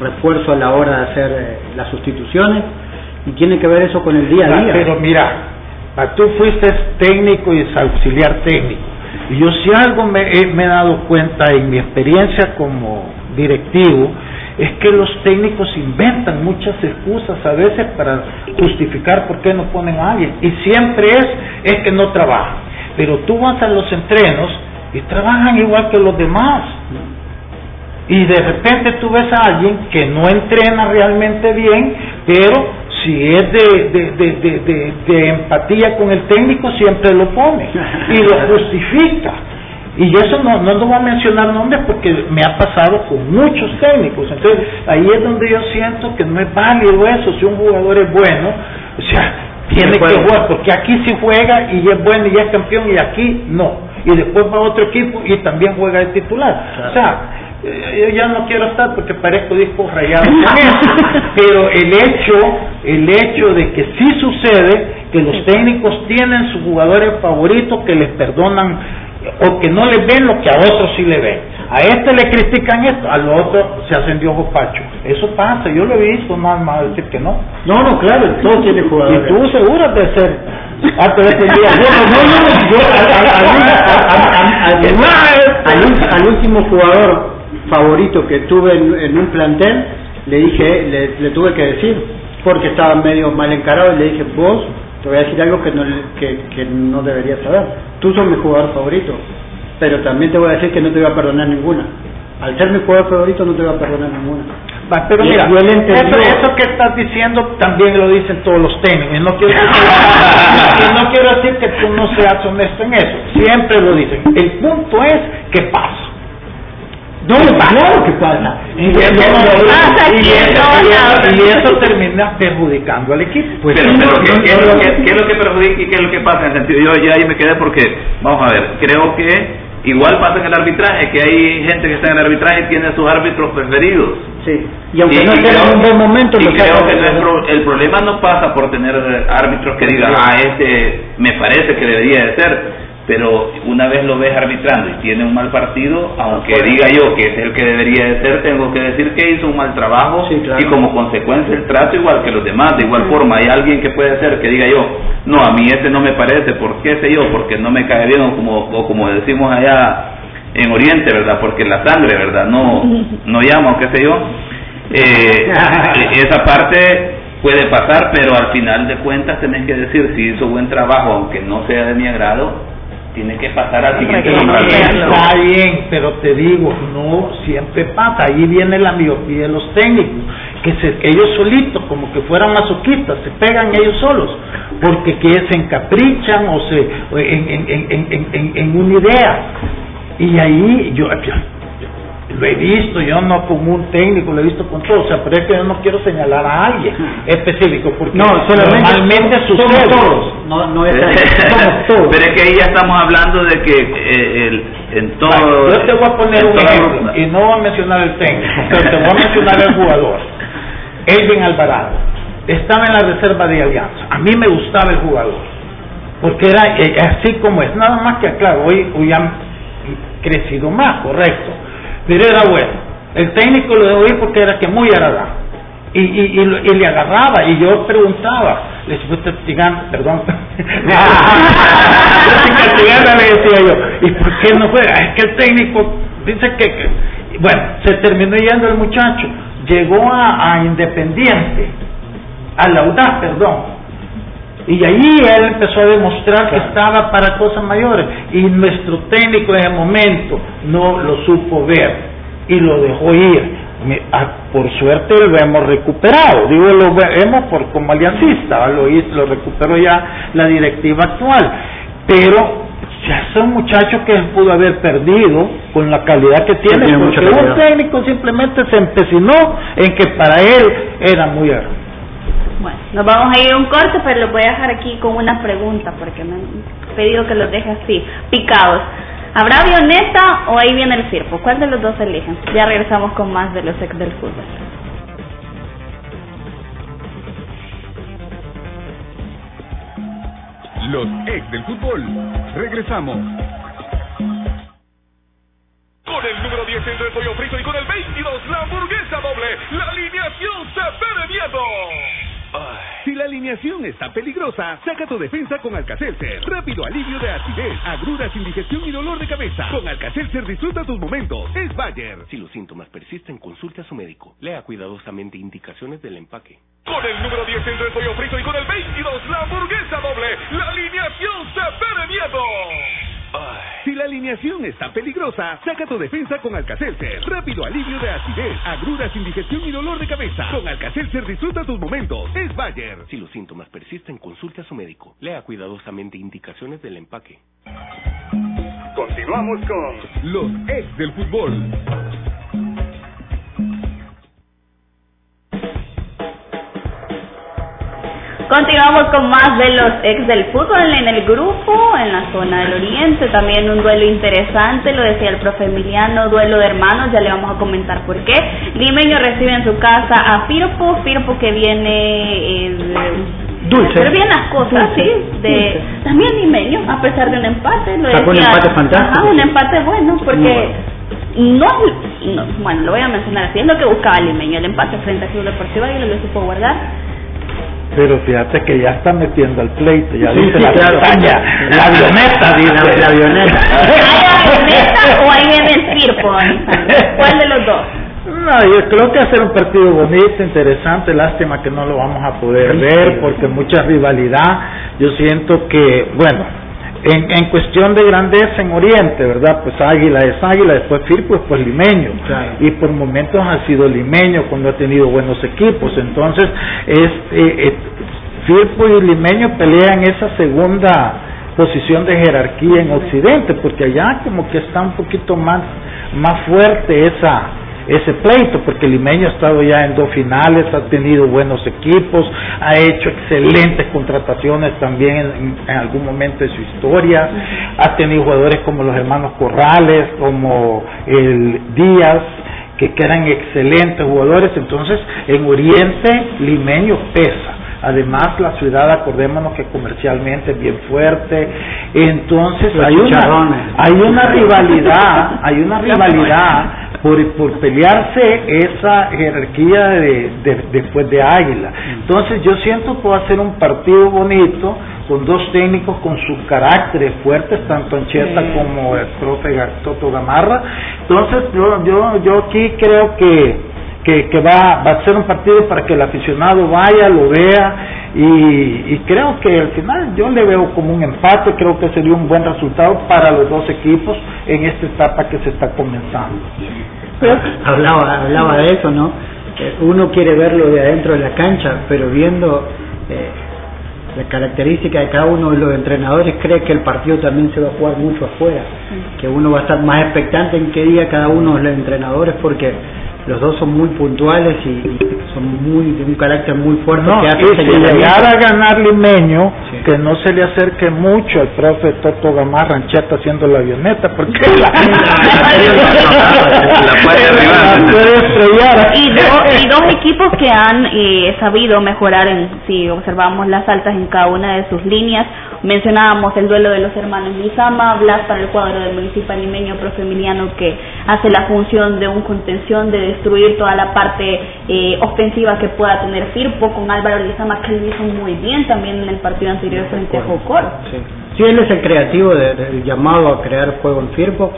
F: refuerzo a la hora de hacer eh, las sustituciones y tiene que ver eso con el día a día.
E: Pero mira, tú fuiste técnico y es auxiliar técnico. Y yo si algo me, me he dado cuenta en mi experiencia como directivo, es que los técnicos inventan muchas excusas a veces para justificar por qué no ponen a alguien. Y siempre es, es que no trabajan. Pero tú vas a los entrenos y trabajan igual que los demás y de repente tú ves a alguien que no entrena realmente bien, pero si es de, de, de, empatía con el técnico, siempre lo pone y lo justifica. Y eso no, no, voy a mencionar nombres porque me ha pasado con muchos técnicos. Entonces, ahí es donde yo siento que no es válido eso. Si un jugador es bueno, o sea, tiene que jugar, porque aquí sí juega y es bueno y es campeón y aquí no. Y después va a otro equipo y también juega de titular. O sea, yo ya no quiero estar porque parezco disco rayado pero el hecho, el hecho de que sí sucede que los técnicos tienen sus jugadores favoritos que les perdonan o que no les ven lo que a otros sí le ven. A este le critican esto, al otro se hacen de ojo pacho. Eso pasa, yo lo he visto, nada más decir que no.
F: No, no, claro, todos tienen jugadores.
E: Y tú seguro de ser antes de este día.
F: al último jugador favorito que tuve en, un plantel, le dije, le, tuve que decir, porque estaba medio mal encarado, y le dije, vos, te voy a decir algo que no, que, que no deberías saber. Tú sos mi jugador favorito, pero también te voy a decir que no te voy a perdonar ninguna. Al ser mi jugador favorito no te voy a perdonar ninguna.
E: pero mira, eso, eso, que estás diciendo también lo dicen todos los técnicos. No quiero, decir, no quiero decir que tú no seas honesto en eso. Siempre lo dicen. El punto es que pasa.
F: No, claro que pasa.
E: Y eso, termina perjudicando al equipo.
G: Pues pero, pero ¿qué, ¿qué, es lo que, ¿qué, es lo que perjudica y qué es lo que pasa? En el sentido, yo ya ahí me quedé porque, vamos a ver, creo que Igual pasa en el arbitraje, que hay gente que está en el arbitraje y tiene sus árbitros preferidos.
F: Sí, y aunque no en un buen momento...
G: Y creo que el problema no pasa por tener árbitros que digan, ah, este me parece que debería de ser pero una vez lo ves arbitrando y tiene un mal partido, aunque diga yo que es el que debería de ser, tengo que decir que hizo un mal trabajo y como consecuencia el trato igual que los demás, de igual forma hay alguien que puede ser que diga yo, no, a mí ese no me parece, ¿por qué sé yo? Porque no me cae bien o como, o como decimos allá en Oriente, ¿verdad? Porque la sangre, ¿verdad? No, no llama o qué sé yo. Eh, esa parte puede pasar, pero al final de cuentas tenés que decir si hizo buen trabajo, aunque no sea de mi agrado, tiene que pasar al siguiente nombramiento.
E: Está bien, pero te digo, no siempre pasa. Ahí viene la miopía de los técnicos, que se, ellos solitos, como que fueran masoquistas, se pegan ellos solos, porque que se encaprichan o se en, en, en, en una idea. Y ahí yo lo he visto, yo no como un técnico, lo he visto con todo, o sea, pero es que yo no quiero señalar a alguien específico, porque
F: no,
E: normalmente
F: sucede. todos, no, no es
G: todos. Pero es que ahí ya estamos hablando de que eh, el, en todo...
E: yo te voy a poner un ejemplo, y no voy a mencionar el técnico, pero te voy a mencionar el jugador, Elvin Alvarado, estaba en la reserva de Alianza, a mí me gustaba el jugador, porque era eh, así como es, nada más que, claro, hoy, hoy han crecido más, correcto pero era bueno. El técnico lo dejó ir porque era que muy agradable. Y, y, y, le agarraba y yo preguntaba, le fuiste castigando, perdón, le decía yo, ¿y por qué no juega? Es que el técnico dice que, bueno, se terminó yendo el muchacho, llegó a, Independiente, a la UDA, perdón, y ahí él empezó a demostrar que estaba para cosas mayores. Y nuestro técnico en ese momento no lo supo ver y lo dejó ir. Ah, por suerte lo hemos recuperado, digo lo vemos por como aliancista, lo, lo recuperó ya la directiva actual, pero ya son muchachos que pudo haber perdido con la calidad que tiene, porque un técnico simplemente se empecinó en que para él era muy
D: bueno, nos vamos a ir a un corte, pero lo voy a dejar aquí con una pregunta, porque me han pedido que los deje así, picados. ¿Habrá avioneta o ahí viene el circo? ¿Cuál de los dos eligen? Ya regresamos con más de los ex del fútbol.
A: Los ex del fútbol. Regresamos.
H: Con el número 10 el pollo frito y con el alineación
A: está peligrosa, saca tu defensa con Alcacelser. Rápido alivio de acidez, agruras, indigestión y dolor de cabeza. Con Alcacelser disfruta tus momentos. Es Bayer.
B: Si los síntomas persisten, consulte a su médico. Lea cuidadosamente indicaciones del empaque.
H: Con el número 10 el pollo frito y con el 22 la hamburguesa doble, la alineación se perdiendo.
A: Si la alineación está peligrosa, saca tu defensa con Alcacelser. Rápido alivio de acidez, agruras, indigestión y dolor de cabeza. Con Alcacelser disfruta tus momentos. Es Bayer.
B: Si los síntomas persisten, consulte a su médico. Lea cuidadosamente indicaciones del empaque.
A: Continuamos con los ex del fútbol.
D: Continuamos con más de los ex del fútbol en el grupo, en la zona del oriente, también un duelo interesante, lo decía el profe Emiliano, duelo de hermanos, ya le vamos a comentar por qué. Limeño recibe en su casa a Firpo, Firpo que viene... Eh,
F: Dulce.
D: Pero bien las cosas, sí. De, también limeño, a pesar de un empate. Lo
F: Sacó un empate fantástico.
D: un empate bueno, porque no, no, bueno, lo voy a mencionar así, es lo que buscaba Limeño, el empate frente a Club Deportivo y lo supo guardar
E: pero fíjate que ya está metiendo al pleito, ya dice la claro. la avioneta, dice.
F: La, avioneta.
D: ¿Hay avioneta o ahí viene el circo? ¿Cuál de los dos?
E: No, yo creo que hacer un partido bonito, interesante, lástima que no lo vamos a poder ver porque mucha rivalidad. Yo siento que, bueno, en, en cuestión de grandeza en Oriente, ¿verdad? Pues Águila es Águila, después Firpo, después Limeño. Y por momentos ha sido Limeño cuando ha tenido buenos equipos. Entonces, es, eh, Firpo y Limeño pelean esa segunda posición de jerarquía en Occidente, porque allá como que está un poquito más, más fuerte esa, ese pleito, porque Limeño ha estado ya en dos finales, ha tenido buenos equipos, ha hecho excelentes contrataciones también en, algún momento de su historia, ha tenido jugadores como los hermanos Corrales, como el Díaz, que, que eran excelentes jugadores, entonces en Oriente Limeño pesa Además, la ciudad, acordémonos que comercialmente es bien fuerte. Entonces, hay una, hay una rivalidad, hay una rivalidad por, por pelearse esa jerarquía de, después de Águila. Entonces, yo siento que va a ser un partido bonito con dos técnicos con sus caracteres fuertes, tanto Ancheta como el profe Toto Gamarra. Entonces, yo, yo, yo aquí creo que que, va, va, a ser un partido para que el aficionado vaya, lo vea y, creo que al final yo le veo como un empate, creo que sería un buen resultado para los dos equipos en esta etapa que se está comenzando.
F: hablaba, hablaba de eso, ¿no? uno quiere verlo de adentro de la cancha, pero viendo eh, la característica de cada uno de los entrenadores, cree que el partido también se va a jugar mucho afuera, que uno va a estar más expectante en qué día cada uno de los entrenadores, porque los dos son muy puntuales y son muy de un carácter muy fuerte
E: no, que hace si llegara a ganar Limeño que no se le acerque mucho al profe Toto Gamarra Rancheta haciendo la avioneta porque la,
D: puede estrellar. Y, y dos equipos que han eh, sabido mejorar en si observamos las altas en cada una de sus líneas. Mencionábamos el duelo de los hermanos Lizama, Blas para el cuadro del municipal limeño, profe Emiliano que hace la función de un contención de destruir toda la parte eh, ofensiva que pueda tener Firpo con Álvaro Lizama que lo hizo muy bien también en el partido anterior frente a Jocor.
F: Sí. él es el creativo del llamado a crear juego en Firpo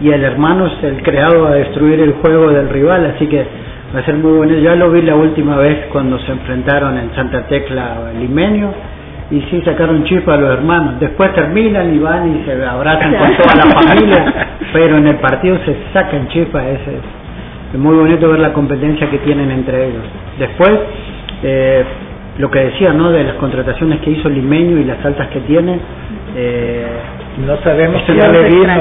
F: y el hermano es el creado a destruir el juego del rival, así que va a ser muy bueno. Ya lo vi la última vez cuando se enfrentaron en Santa Tecla Limeño y sí sacaron chispa a los hermanos. Después terminan y van y se abrazan con toda la familia, pero en el partido se sacan chispa. Es, es muy bonito ver la competencia que tienen entre ellos. Después, eh, lo que decía, ¿no? De las contrataciones que hizo Limeño y las altas que tiene. Eh,
E: no sabemos si ya le vino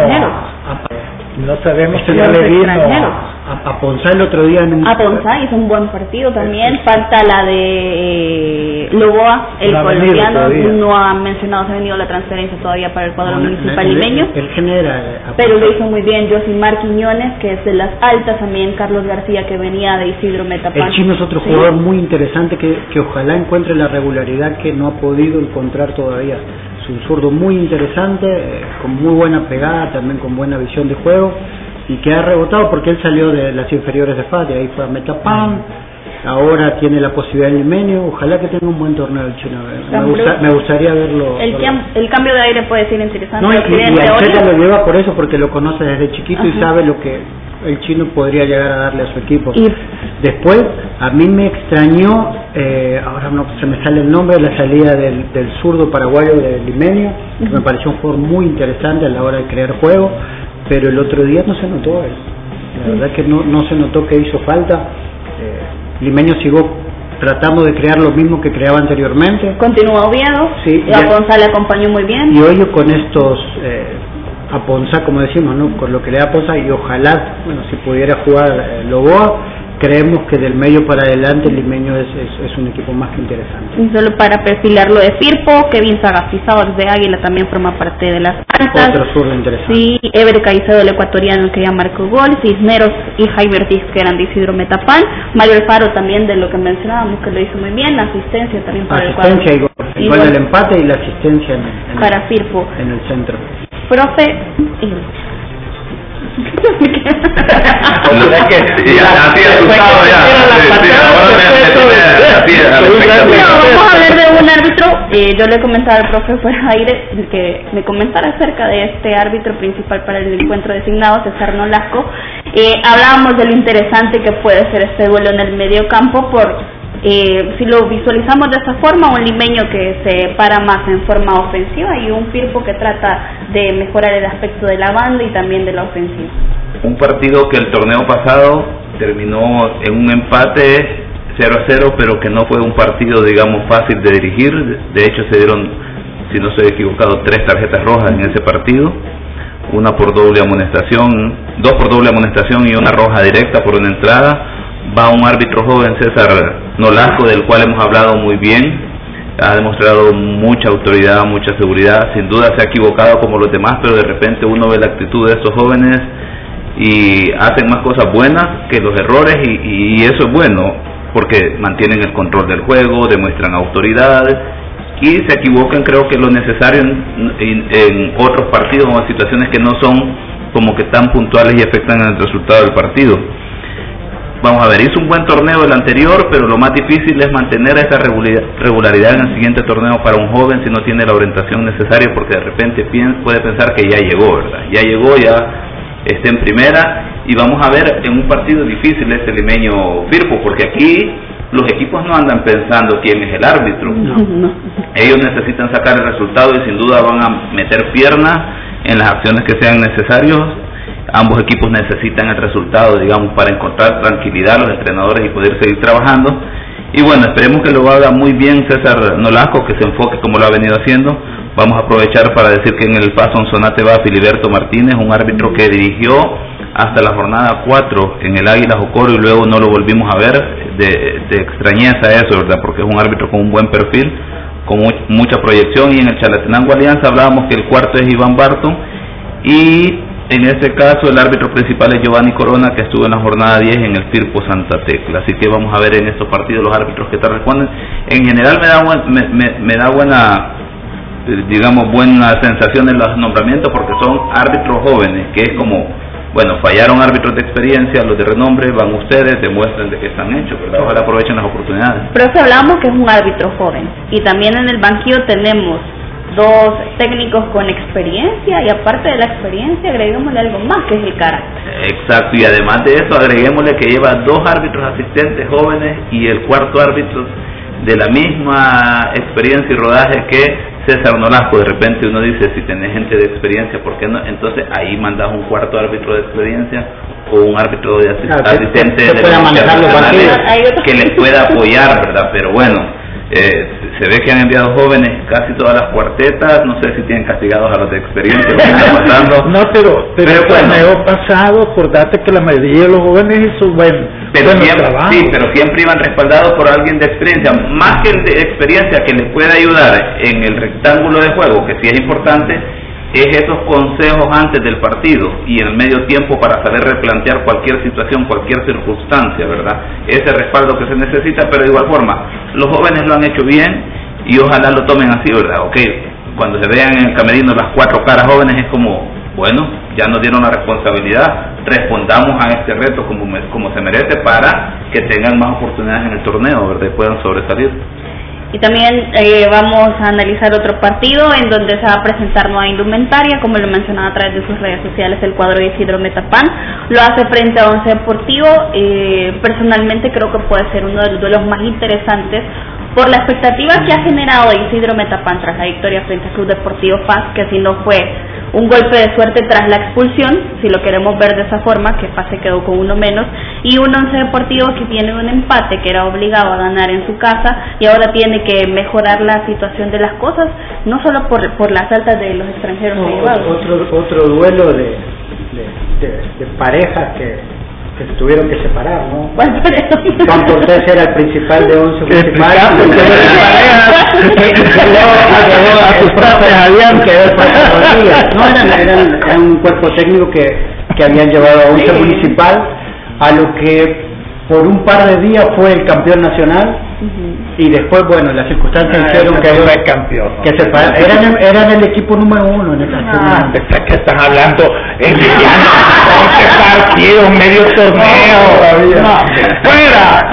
E: no sabemos si ya le vino
F: a, a Ponzá el otro día en.
D: A Ponzá hizo un buen partido también. Falta la de eh, Loboa, el colombiano. No ha mencionado, se ha venido la transferencia todavía para el cuadro municipal limeño.
F: El, general.
D: Pero lo hizo muy bien Josimar Quiñones, que es de las altas. También Carlos García, que venía de Isidro Metapán.
F: El chino es otro jugador muy interesante que, que ojalá encuentre la regularidad que no ha podido encontrar todavía un zurdo muy interesante, eh, con muy buena pegada, también con buena visión de juego y que ha rebotado porque él salió de las inferiores de FAT, ahí fue a Metapan, ahora tiene la posibilidad en Limenio, ojalá que tenga un buen torneo el chino, me, gustaría verlo.
D: El, el, cambio de aire puede ser interesante.
F: No, y, y, lo lleva por eso, porque lo conoce desde chiquito y sabe lo que el chino podría llegar a darle a su equipo. Y después, a mí me extrañó, eh, ahora no se me sale el nombre, la salida del, del zurdo paraguayo de Limenio, que me pareció un jugador muy interesante a la hora de crear juego, pero el otro día no se notó eso. La verdad que no, no se notó que hizo falta. Eh, Limeño siguió tratando de crear lo mismo que creaba anteriormente.
D: Continuó Oviedo, sí, y a Ponza le acompañó muy bien.
F: Y hoy con estos... Eh, a Ponza, como decimos, ¿no? con lo que le da Ponza y ojalá, bueno, si pudiera jugar eh, Loboa, creemos que del medio para adelante el limeño es, es, un equipo más que interesante.
D: Y solo para perfilarlo de Firpo, Kevin Sagastizado de Águila también forma parte de las altas.
F: Otro zurdo interesante.
D: Sí, Ever Caicedo, el ecuatoriano que ya marcó gol, Cisneros y Jaime Ortiz que eran de Isidro Metapán, Mario Alfaro también de lo que mencionábamos que lo hizo muy bien, la asistencia también para
F: asistencia el cuadro. y gol, el del empate y la asistencia en,
D: para Firpo.
F: en el centro.
D: Profe, vamos a hablar de un árbitro. Eh, yo le comentaba al profe fuera aire que me comentara acerca de este árbitro principal para el encuentro designado, César Nolasco. Eh, hablábamos de lo interesante que puede ser este duelo en el medio campo por eh, si lo visualizamos de esa forma, un limeño que se para más en forma ofensiva y un Firpo que trata de mejorar el aspecto de la banda y también de la ofensiva.
G: Un partido que el torneo pasado terminó en un empate 0 a 0, pero que no fue un partido, digamos, fácil de dirigir. De hecho, se dieron, si no estoy equivocado, tres tarjetas rojas en ese partido. Una por doble amonestación, dos por doble amonestación y una roja directa por una entrada. Va un árbitro joven, César Nolasco, del cual hemos hablado muy bien. Ha demostrado mucha autoridad, mucha seguridad. Sin duda se ha equivocado como los demás, pero de repente uno ve la actitud de estos jóvenes y hacen más cosas buenas que los errores y, eso es bueno porque mantienen el control del juego, demuestran autoridad y se equivocan creo que lo necesario en, otros partidos o en situaciones que no son como que tan puntuales y afectan el resultado del partido. Vamos a ver, hizo un buen torneo el anterior, pero lo más difícil es mantener esa regularidad en el siguiente torneo para un joven si no tiene la orientación necesaria, porque de repente puede pensar que ya llegó, ¿verdad? Ya llegó, ya está en primera y vamos a ver en un partido difícil este limeño Firpo, porque aquí los equipos no andan pensando quién es el árbitro. Ellos necesitan sacar el resultado y sin duda van a meter piernas en las acciones que sean necesarias. Ambos equipos necesitan el resultado, digamos, para encontrar tranquilidad a los entrenadores y poder seguir trabajando. Y bueno, esperemos que lo haga muy bien César Nolasco, que se enfoque como lo ha venido haciendo. Vamos a aprovechar para decir que en el paso Sonate va Filiberto Martínez, un árbitro que dirigió hasta la jornada 4 en el Águila Jocoro y luego no lo volvimos a ver. De, de extrañeza eso, ¿verdad? Porque es un árbitro con un buen perfil, con mucha proyección. Y en el Chalatenango Alianza hablábamos que el cuarto es Iván Barton. Y en este caso el árbitro principal es Giovanni Corona, que estuvo en la jornada 10 en el Circo Santa Tecla. Así que vamos a ver en estos partidos los árbitros que te responden. En general me da, me, me da buena digamos buena sensación en los nombramientos porque son árbitros jóvenes que es como bueno, fallaron árbitros de experiencia, los de renombre, van ustedes, demuestren de que están hechos, ¿verdad? Ojalá aprovechen las oportunidades.
D: Pero si hablamos que es un árbitro joven y también en el banquillo tenemos dos técnicos con experiencia y aparte de la experiencia agreguémosle algo más que es el carácter.
G: Exacto, y además de eso agreguémosle que lleva dos árbitros asistentes jóvenes y el cuarto árbitro de la misma experiencia y rodaje que César Nolasco, de repente uno dice, si tenés gente de experiencia, ¿por qué no? Entonces ahí mandas un cuarto árbitro de experiencia o un árbitro de asistente de que, que les pueda apoyar, ¿verdad? Pero bueno, eh, se ve que han enviado jóvenes casi todas las cuartetas, no sé si tienen castigados a los de experiencia, lo que está pasando.
E: No, pero, pero, el bueno, pasado, acordate que la mayoría de los jóvenes hizo buen,
G: pero siempre, Sí, pero siempre iban respaldados por alguien de experiencia, más que el de experiencia que les pueda ayudar en el rectángulo de juego, que sí es importante, es esos consejos antes del partido y en el medio tiempo para saber replantear cualquier situación, cualquier circunstancia, ¿verdad? Ese respaldo que se necesita, pero de igual forma, los jóvenes lo han hecho bien y ojalá lo tomen así, ¿verdad? Ok, cuando se vean en el camerino las cuatro caras jóvenes es como, bueno, ya nos dieron la responsabilidad, respondamos a este reto como, como se merece para que tengan más oportunidades en el torneo, ¿verdad? Y puedan sobresalir.
D: Y también eh, vamos a analizar otro partido en donde se va a presentar nueva indumentaria, como lo mencionaba a través de sus redes sociales el cuadro de Isidro Metapán. Lo hace frente a Once Deportivo. Eh, personalmente creo que puede ser uno de los duelos más interesantes por la expectativa que ha generado Isidro Metapán tras la victoria frente a Club Deportivo Paz, que así no fue un golpe de suerte tras la expulsión, si lo queremos ver de esa forma, que Paz se quedó con uno menos, y un once deportivo que tiene un empate, que era obligado a ganar en su casa, y ahora tiene que mejorar la situación de las cosas, no solo por, por las altas de los extranjeros.
E: otro, otro duelo de, de parejas que se tuvieron que separar, ¿no? Juan Cortés era el principal de once principal. No, eran, eran, un cuerpo técnico que, que habían llevado a once municipal, a lo que por un par de días fue el campeón nacional y después, bueno, las circunstancias ah, hicieron que,
G: fue campeón.
E: que se eran, eran el equipo número uno en esta
G: ah, ¿Qué estás hablando? En este partido, medio torneo. No, fuera.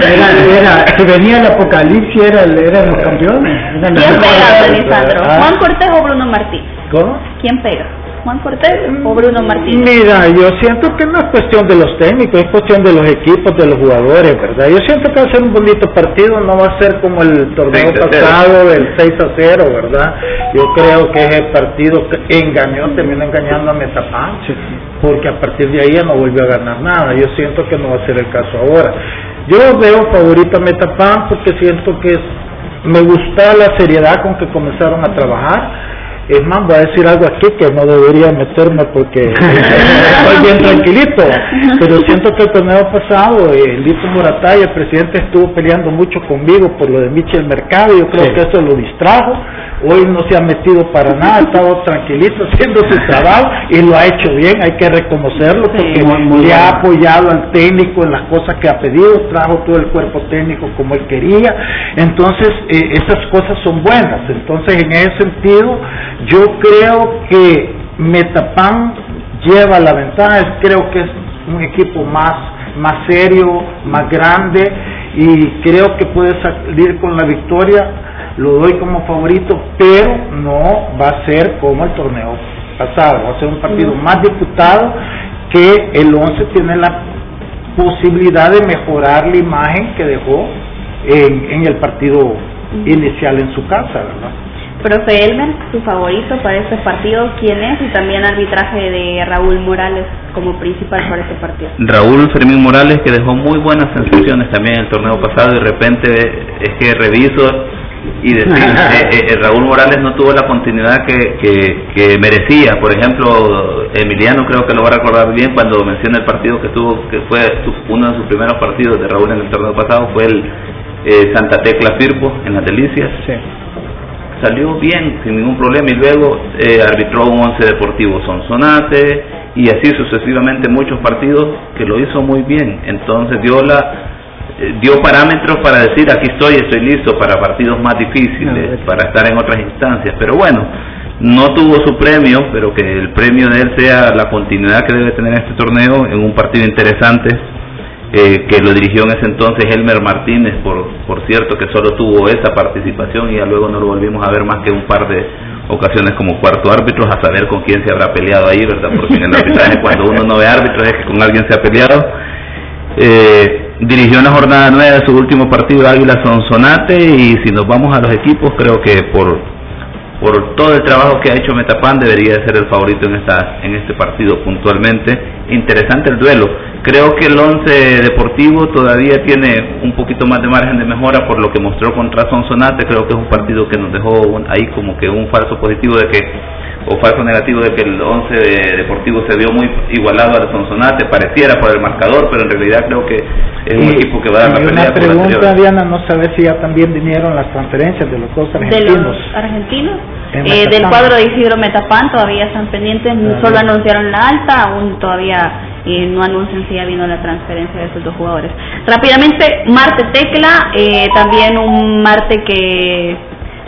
E: era, era, venía el apocalipsis, era, eran los campeones.
D: ¿Quién pega, Lisandro? Ah. ¿Juan Cortés o Bruno Martínez?
E: ¿Cómo?
D: ¿Quién pega? Juan Cortés o Bruno Martínez?
E: Mira, yo siento que no es cuestión de los técnicos, es cuestión de los equipos, de los jugadores, ¿verdad? Yo siento que va a ser un bonito partido, no va a ser como el torneo pasado del 6 a 0, ¿verdad? Yo creo que ese partido que engañó, terminó engañando a Metapán, porque a partir de ahí ya no volvió a ganar nada. Yo siento que no va a ser el caso ahora. Yo veo favorito a Metapan porque siento que me gusta la seriedad con que comenzaron a trabajar es más, voy a decir algo aquí que no debería meterme porque estoy bien tranquilito, pero siento que el torneo pasado, el Lito Morataya, el presidente, estuvo peleando mucho conmigo por lo de Michel Mercado, yo creo que eso lo distrajo, hoy no se ha metido para nada, ha estado tranquilito haciendo su trabajo y lo ha hecho bien, hay que reconocerlo porque le ha apoyado al técnico en las cosas que ha pedido, trajo todo el cuerpo técnico como él quería, entonces eh, esas cosas son buenas, entonces en ese sentido yo creo que Metapan lleva la ventaja, creo que es un equipo más, más serio, más grande y creo que puede salir con la victoria, lo doy como favorito, pero no va a ser como el torneo pasado, va a ser un partido más disputado que el 11 tiene la posibilidad de mejorar la imagen que dejó en, en el partido inicial en su casa, ¿verdad?
D: Profe Elmer, su favorito para este partido, ¿quién es? Y también arbitraje de Raúl Morales como principal para este partido.
G: Raúl Fermín Morales, que dejó muy buenas sensaciones también en el torneo pasado, y de repente es que reviso y decir, eh, eh, eh, Raúl Morales no tuvo la continuidad que, que, merecía. Por ejemplo, Emiliano creo que lo va a recordar bien cuando menciona el partido que tuvo, que fue uno de sus primeros partidos de Raúl en el torneo pasado, fue el Santa Tecla Firpo en las Delicias. Sí salió bien, sin ningún problema, y luego eh, arbitró un once deportivo Sonsonate, y así sucesivamente muchos partidos que lo hizo muy bien. Entonces dio la eh, dio parámetros para decir aquí estoy, estoy listo para partidos más difíciles, para estar en otras instancias. Pero bueno, no tuvo su premio, pero que el premio de él sea la continuidad que debe tener este torneo en un partido interesante eh, que lo dirigió en ese entonces Elmer Martínez, por, por cierto, que solo tuvo esa participación y ya luego no lo volvimos a ver más que un par de ocasiones como cuarto árbitro, a saber con quién se habrá peleado ahí, ¿verdad? Porque en el arbitraje cuando uno no ve árbitros es que con alguien se ha peleado. Eh, dirigió en la jornada nueve de su último partido Águila Sonsonate y si nos vamos a los equipos creo que por por todo el trabajo que ha hecho Metapan debería ser el favorito en esta en este partido puntualmente interesante el duelo creo que el once deportivo todavía tiene un poquito más de margen de mejora por lo que mostró contra Sonsonate. Creo que es un partido que nos dejó ahí como que un falso positivo de que o falso negativo de que el once deportivo se vio muy igualado al Sonsonate pareciera por el marcador pero en realidad creo que es un equipo que va a dar la pelea
E: una pregunta Diana no sabes si ya también vinieron las transferencias de los dos argentinos
D: de los argentinos. eh, del cuadro de Isidro Metapan todavía están pendientes, solo anunciaron la alta, aún todavía eh, no anuncian si ya vino la transferencia de esos dos jugadores. Rápidamente, Marte Tecla, eh, también un Marte que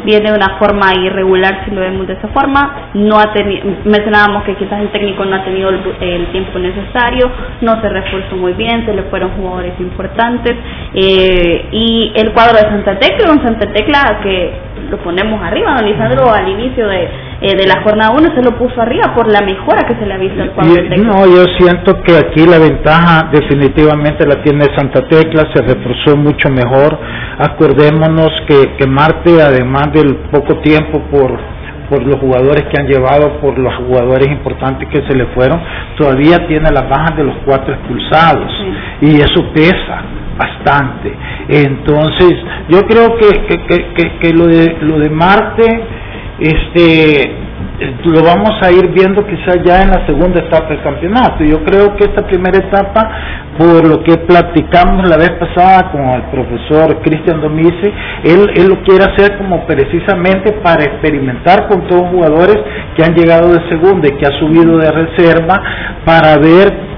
D: viene de una forma irregular si lo vemos de esa forma no ha tenido mencionábamos que quizás el técnico no ha tenido el, tiempo necesario no se refuerzó muy bien se le fueron jugadores importantes y el cuadro de Santa Tecla un Santa Tecla que lo ponemos arriba. Don Lisandro al inicio de, eh, de la jornada 1 se lo puso arriba por la mejora que se le ha visto al cuadro
E: No, yo siento que aquí la ventaja definitivamente la tiene Santa Tecla, se reforzó mucho mejor. Acordémonos que, que Marte, además del poco tiempo por por los jugadores que han llevado, por los jugadores importantes que se le fueron, todavía tiene las bajas de los cuatro expulsados y eso pesa bastante. Entonces, yo creo que, que, que, lo, de, lo de Marte, este, lo vamos a ir viendo quizás ya en la segunda etapa del campeonato. Yo creo que esta primera etapa, por lo que platicamos la vez pasada con el profesor Cristian Domice, él, él lo quiere hacer como precisamente para experimentar con todos los jugadores que han llegado de segunda y que ha subido de reserva para ver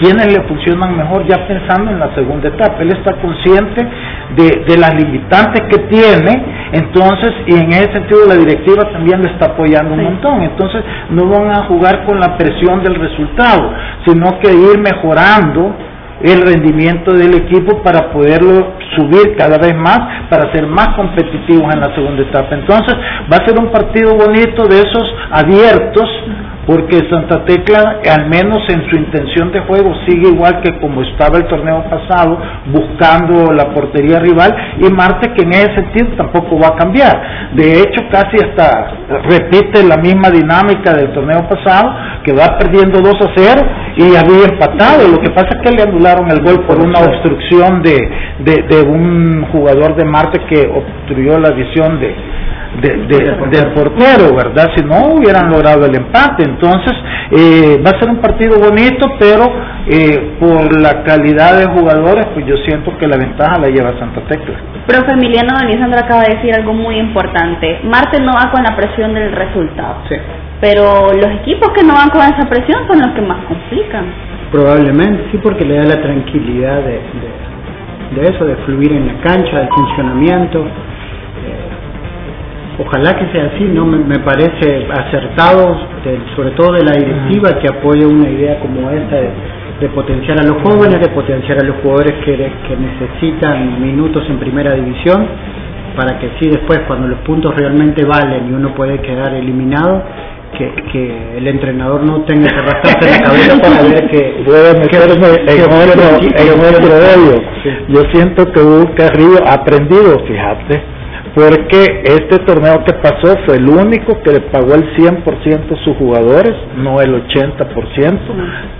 E: quiénes le funcionan mejor ya pensando en la segunda etapa. Él está consciente de, las limitantes que tiene, entonces, y en ese sentido la directiva también le está apoyando un montón. Entonces, no van a jugar con la presión del resultado, sino que ir mejorando el rendimiento del equipo para poderlo subir cada vez más, para ser más competitivos en la segunda etapa. Entonces, va a ser un partido bonito de esos abiertos porque Santa Tecla, al menos en su intención de juego, sigue igual que como estaba el torneo pasado, buscando la portería rival, y Marte que en ese sentido tampoco va a cambiar. De hecho, casi hasta repite la misma dinámica del torneo pasado, que va perdiendo 2 a 0 y había empatado. Lo que pasa es que le anularon el gol por una obstrucción de, de, de un jugador de Marte que obstruyó la visión de, de, del portero, ¿verdad? Si no hubieran logrado el empate. Entonces, eh, va a ser un partido bonito, pero eh, por la calidad de jugadores, pues yo siento que la ventaja la lleva Santa Tecla.
D: Profe Emiliano Sandra acaba de decir algo muy importante. Marte no va con la presión del resultado.
F: Sí.
D: Pero los equipos que no van con esa presión son los que más complican.
F: Probablemente, sí, porque le da la tranquilidad de, de, de eso, de fluir en la cancha, del funcionamiento Ojalá que sea así, ¿no? Me, parece acertado, sobre todo de la directiva, que apoye una idea como esta de, potenciar a los jóvenes, de potenciar a los jugadores que, que necesitan minutos en primera división, para que sí después, cuando los puntos realmente valen y uno puede quedar eliminado, que, que el entrenador no tenga que arrastrarse la cabeza para ver que
E: puede meterme en Yo siento que Hugo Carrillo ha aprendido, fíjate, porque este torneo que pasó fue el único que le pagó el 100% a sus jugadores, no el 80%.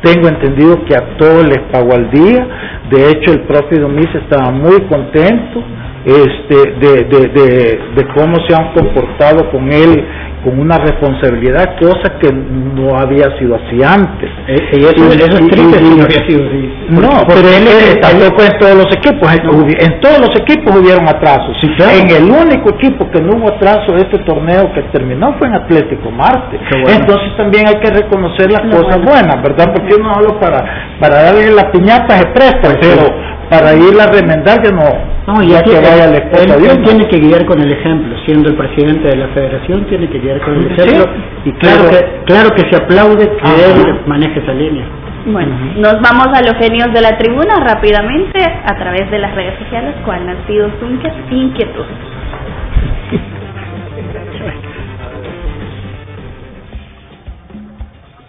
E: Tengo entendido que a todos les pagó al día. De hecho, el propio Domis estaba muy contento este, de, de, de, de cómo se han comportado con él con una responsabilidad, cosa que no había sido así antes.
F: Eh, y eso, es triste si no había sido así.
E: No, pero él, tampoco en todos los equipos, en todos los equipos hubieron atrasos. En el único equipo que no hubo atraso de este torneo que terminó fue en Atlético Marte. Entonces también hay que reconocer las cosas buenas, ¿verdad? Porque uno hablo para, para darle la piñata se presta, pero para ir a remendar ya no,
F: no ya que vaya la él, tiene que guiar con el ejemplo siendo el presidente de la federación tiene que guiar con el ejemplo y claro que claro que se aplaude que él maneje esa línea.
D: Bueno, nos vamos a los genios de la tribuna rápidamente a través de las redes sociales cuál han sido sus inquietudes.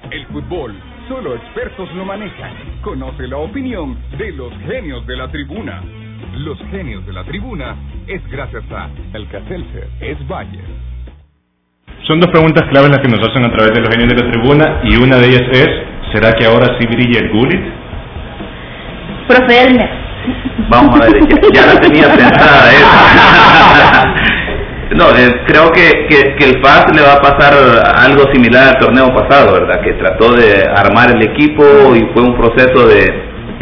A: El fútbol Solo expertos lo manejan. Conoce la opinión de los genios de la tribuna. Los genios de la tribuna es gracias a El Caselcer es Valle.
I: Son dos preguntas claves las que nos hacen a través de los genios de la tribuna y una de ellas es, ¿será que ahora sí brilla el Gullit?
D: Profe Elmer.
G: Vamos a ver, ya, la tenía pensada esa. No, eh, creo que, que, el FAS le va a pasar algo similar al torneo pasado, ¿verdad? Que trató de armar el equipo y fue un proceso de,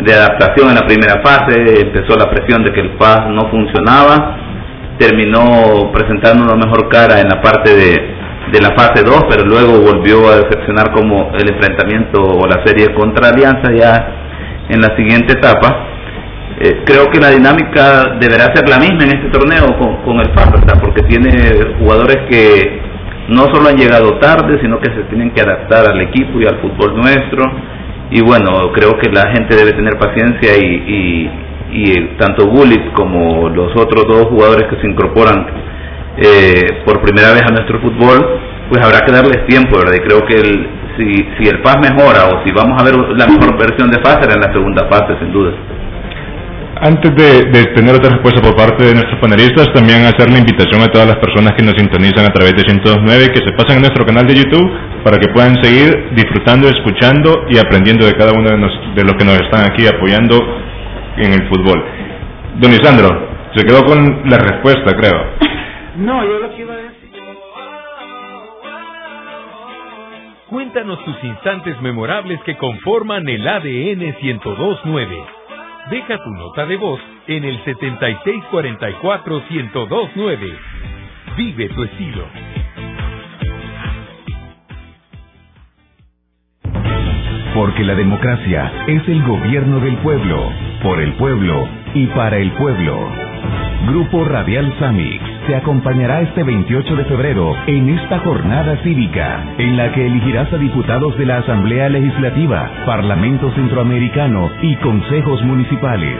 G: de adaptación en la primera fase, empezó la presión de que el FAS no funcionaba, terminó presentando una mejor cara en la parte de, de la fase 2, pero luego volvió a decepcionar como el enfrentamiento o la serie contra Alianza ya en la siguiente etapa eh, creo que la dinámica deberá ser la misma en este torneo con, el FAR. Porque tiene jugadores que no solo han llegado tarde, sino que se tienen que adaptar al equipo y al fútbol nuestro. Y bueno, creo que la gente debe tener paciencia y, y, tanto Gullit como los otros dos jugadores que se incorporan eh, por primera vez a nuestro fútbol, pues habrá que darles tiempo, ¿verdad? Y creo que el, si, si el FAS mejora o si vamos a ver la mejor versión de será en la segunda fase, sin duda.
I: Antes de, tener otra respuesta por parte de nuestros panelistas, también hacer la invitación a todas las personas que nos sintonizan a través de 109 que se pasen a nuestro canal de YouTube para que puedan seguir disfrutando, escuchando y aprendiendo de cada uno de, de los que nos están aquí apoyando en el fútbol. Don Isandro, se quedó con la respuesta, creo.
E: No, yo lo que iba a decir.
A: Cuéntanos tus instantes memorables que conforman el ADN 1029. Deja tu nota de voz en el 7644-1029. Vive tu estilo.
J: Porque la democracia es el gobierno del pueblo, por el pueblo y para el pueblo. Grupo Radial Samix te acompañará este 28 de febrero en esta jornada cívica, en la que elegirás a diputados de la Asamblea Legislativa, Parlamento Centroamericano y consejos municipales.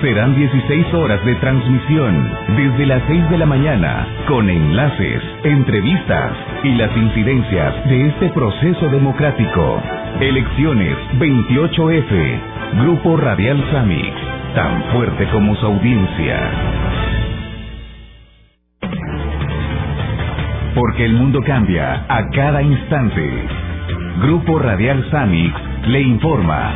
J: Serán 16 horas de transmisión desde las 6 de la mañana con enlaces entrevistas y las incidencias de este proceso democrático. Elecciones 28F, Grupo Radial Samix, tan fuerte como su audiencia. Porque el mundo cambia a cada instante. Grupo Radial Samix le informa.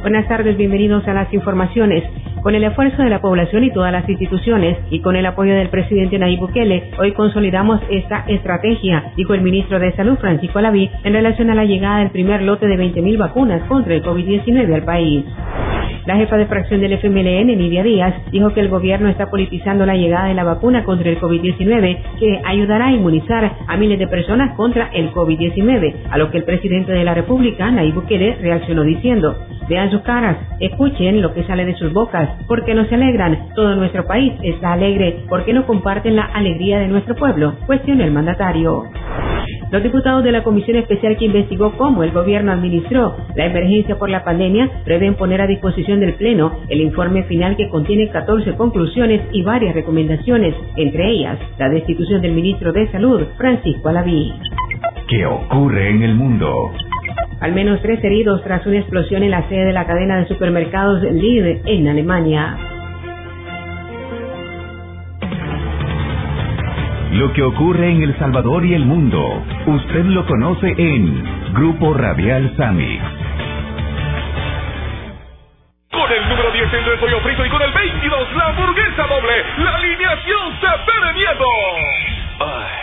K: Buenas tardes, bienvenidos a las informaciones. Con el esfuerzo de la población y todas las instituciones y con el apoyo del presidente Nayib Bukele, hoy consolidamos esta estrategia, dijo el ministro de Salud Francisco Alaví en relación a la llegada del primer lote de 20.000 vacunas contra el COVID-19 al país. La jefa de fracción del FMLN, Nidia Díaz, dijo que el gobierno está politizando la llegada de la vacuna contra el COVID-19 que ayudará a inmunizar a miles de personas contra el COVID-19, a lo que el presidente de la República, Nayib Bukele, reaccionó diciendo, vean sus caras, escuchen lo que sale de sus bocas, porque no se alegran, todo nuestro país está alegre, porque no comparten la alegría de nuestro pueblo, cuestionó el mandatario. Los diputados de la comisión especial que investigó cómo el gobierno administró la emergencia por la pandemia prevén poner a disposición del Pleno el informe final que contiene 14 conclusiones y varias recomendaciones, entre ellas la destitución del ministro de Salud, Francisco Alaví.
J: ¿Qué ocurre en el mundo?
K: Al menos tres heridos tras una explosión en la sede de la cadena de supermercados Lidl en Alemania.
J: Lo que ocurre en El Salvador y el mundo, usted lo conoce en Grupo Radial Sami.
H: Con el número 10 el pollo frito y con el 22 la hamburguesa doble, la alineación se ve miedo.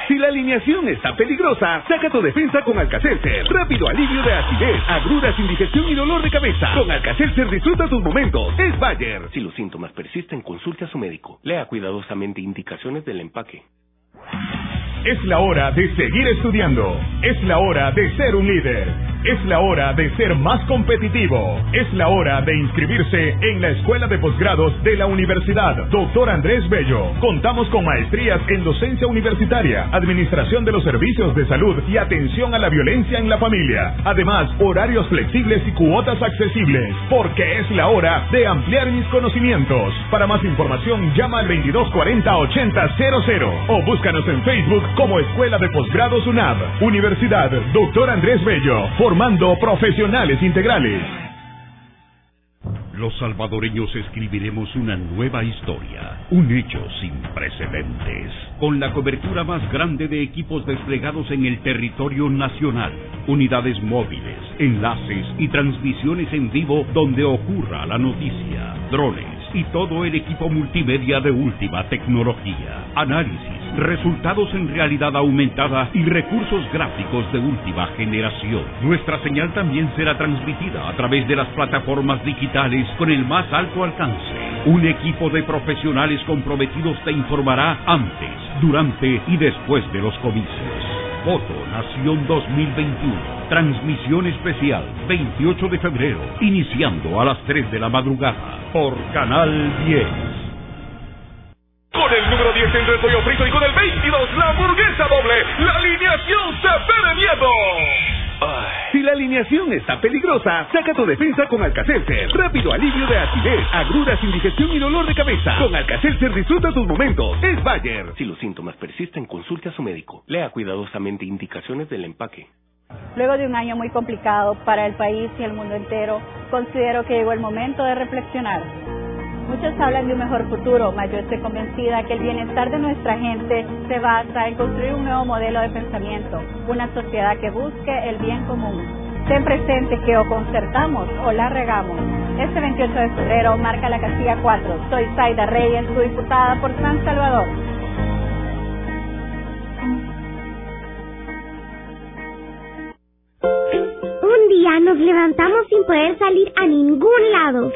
L: Si la alineación está peligrosa, saca tu defensa con Alcacelser. Rápido alivio de acidez, agruras, indigestión y dolor de cabeza. Con Alcacelser disfruta tus momentos. Es Bayer.
B: Si los síntomas persisten, consulte a su médico. Lea cuidadosamente indicaciones del empaque.
M: Es la hora de seguir estudiando. Es la hora de ser un líder. Es la hora de ser más competitivo. Es la hora de inscribirse en la Escuela de Posgrados de la Universidad Doctor Andrés Bello. Contamos con maestrías en docencia universitaria, administración de los servicios de salud y atención a la violencia en la familia. Además, horarios flexibles y cuotas accesibles. Porque es la hora de ampliar mis conocimientos. Para más información, llama al 2240-8000 o búscanos en Facebook como Escuela de Posgrados UNAV. Universidad Doctor Andrés Bello formando profesionales integrales.
N: Los salvadoreños escribiremos una nueva historia, un hecho sin precedentes, con la cobertura más grande de equipos desplegados en el territorio nacional, unidades móviles, enlaces y transmisiones en vivo donde ocurra la noticia, drones y todo el equipo multimedia de última tecnología, análisis resultados en realidad aumentada y recursos gráficos de última generación. Nuestra señal también será transmitida a través de las plataformas digitales con el más alto alcance. Un equipo de profesionales comprometidos te informará antes, durante y después de los comicios. Voto Nación 2021. Transmisión especial 28 de febrero, iniciando a las 3 de la madrugada por Canal 10.
H: Con el número 10 el pollo frito y con el 22 la hamburguesa doble, la alineación se ve miedo.
L: Si la alineación está peligrosa, saca tu defensa con Alcacelser. Rápido alivio de acidez, agruras, indigestión y dolor de cabeza. Con Alcacelser disfruta tus momentos. Es Bayer.
B: Si los síntomas persisten, consulte a su médico. Lea cuidadosamente indicaciones del empaque.
O: Luego de un año muy complicado para el país y el mundo entero, considero que llegó el momento de reflexionar Muchos hablan de un mejor futuro, mas yo estoy convencida que el bienestar de nuestra gente se basa en construir un nuevo modelo de pensamiento, una sociedad que busque el bien común. Ten presente que o concertamos o la regamos. Este 28 de febrero marca la casilla 4. Soy Zaida Reyes, su diputada por San Salvador.
P: Un día nos levantamos sin poder salir a ningún lado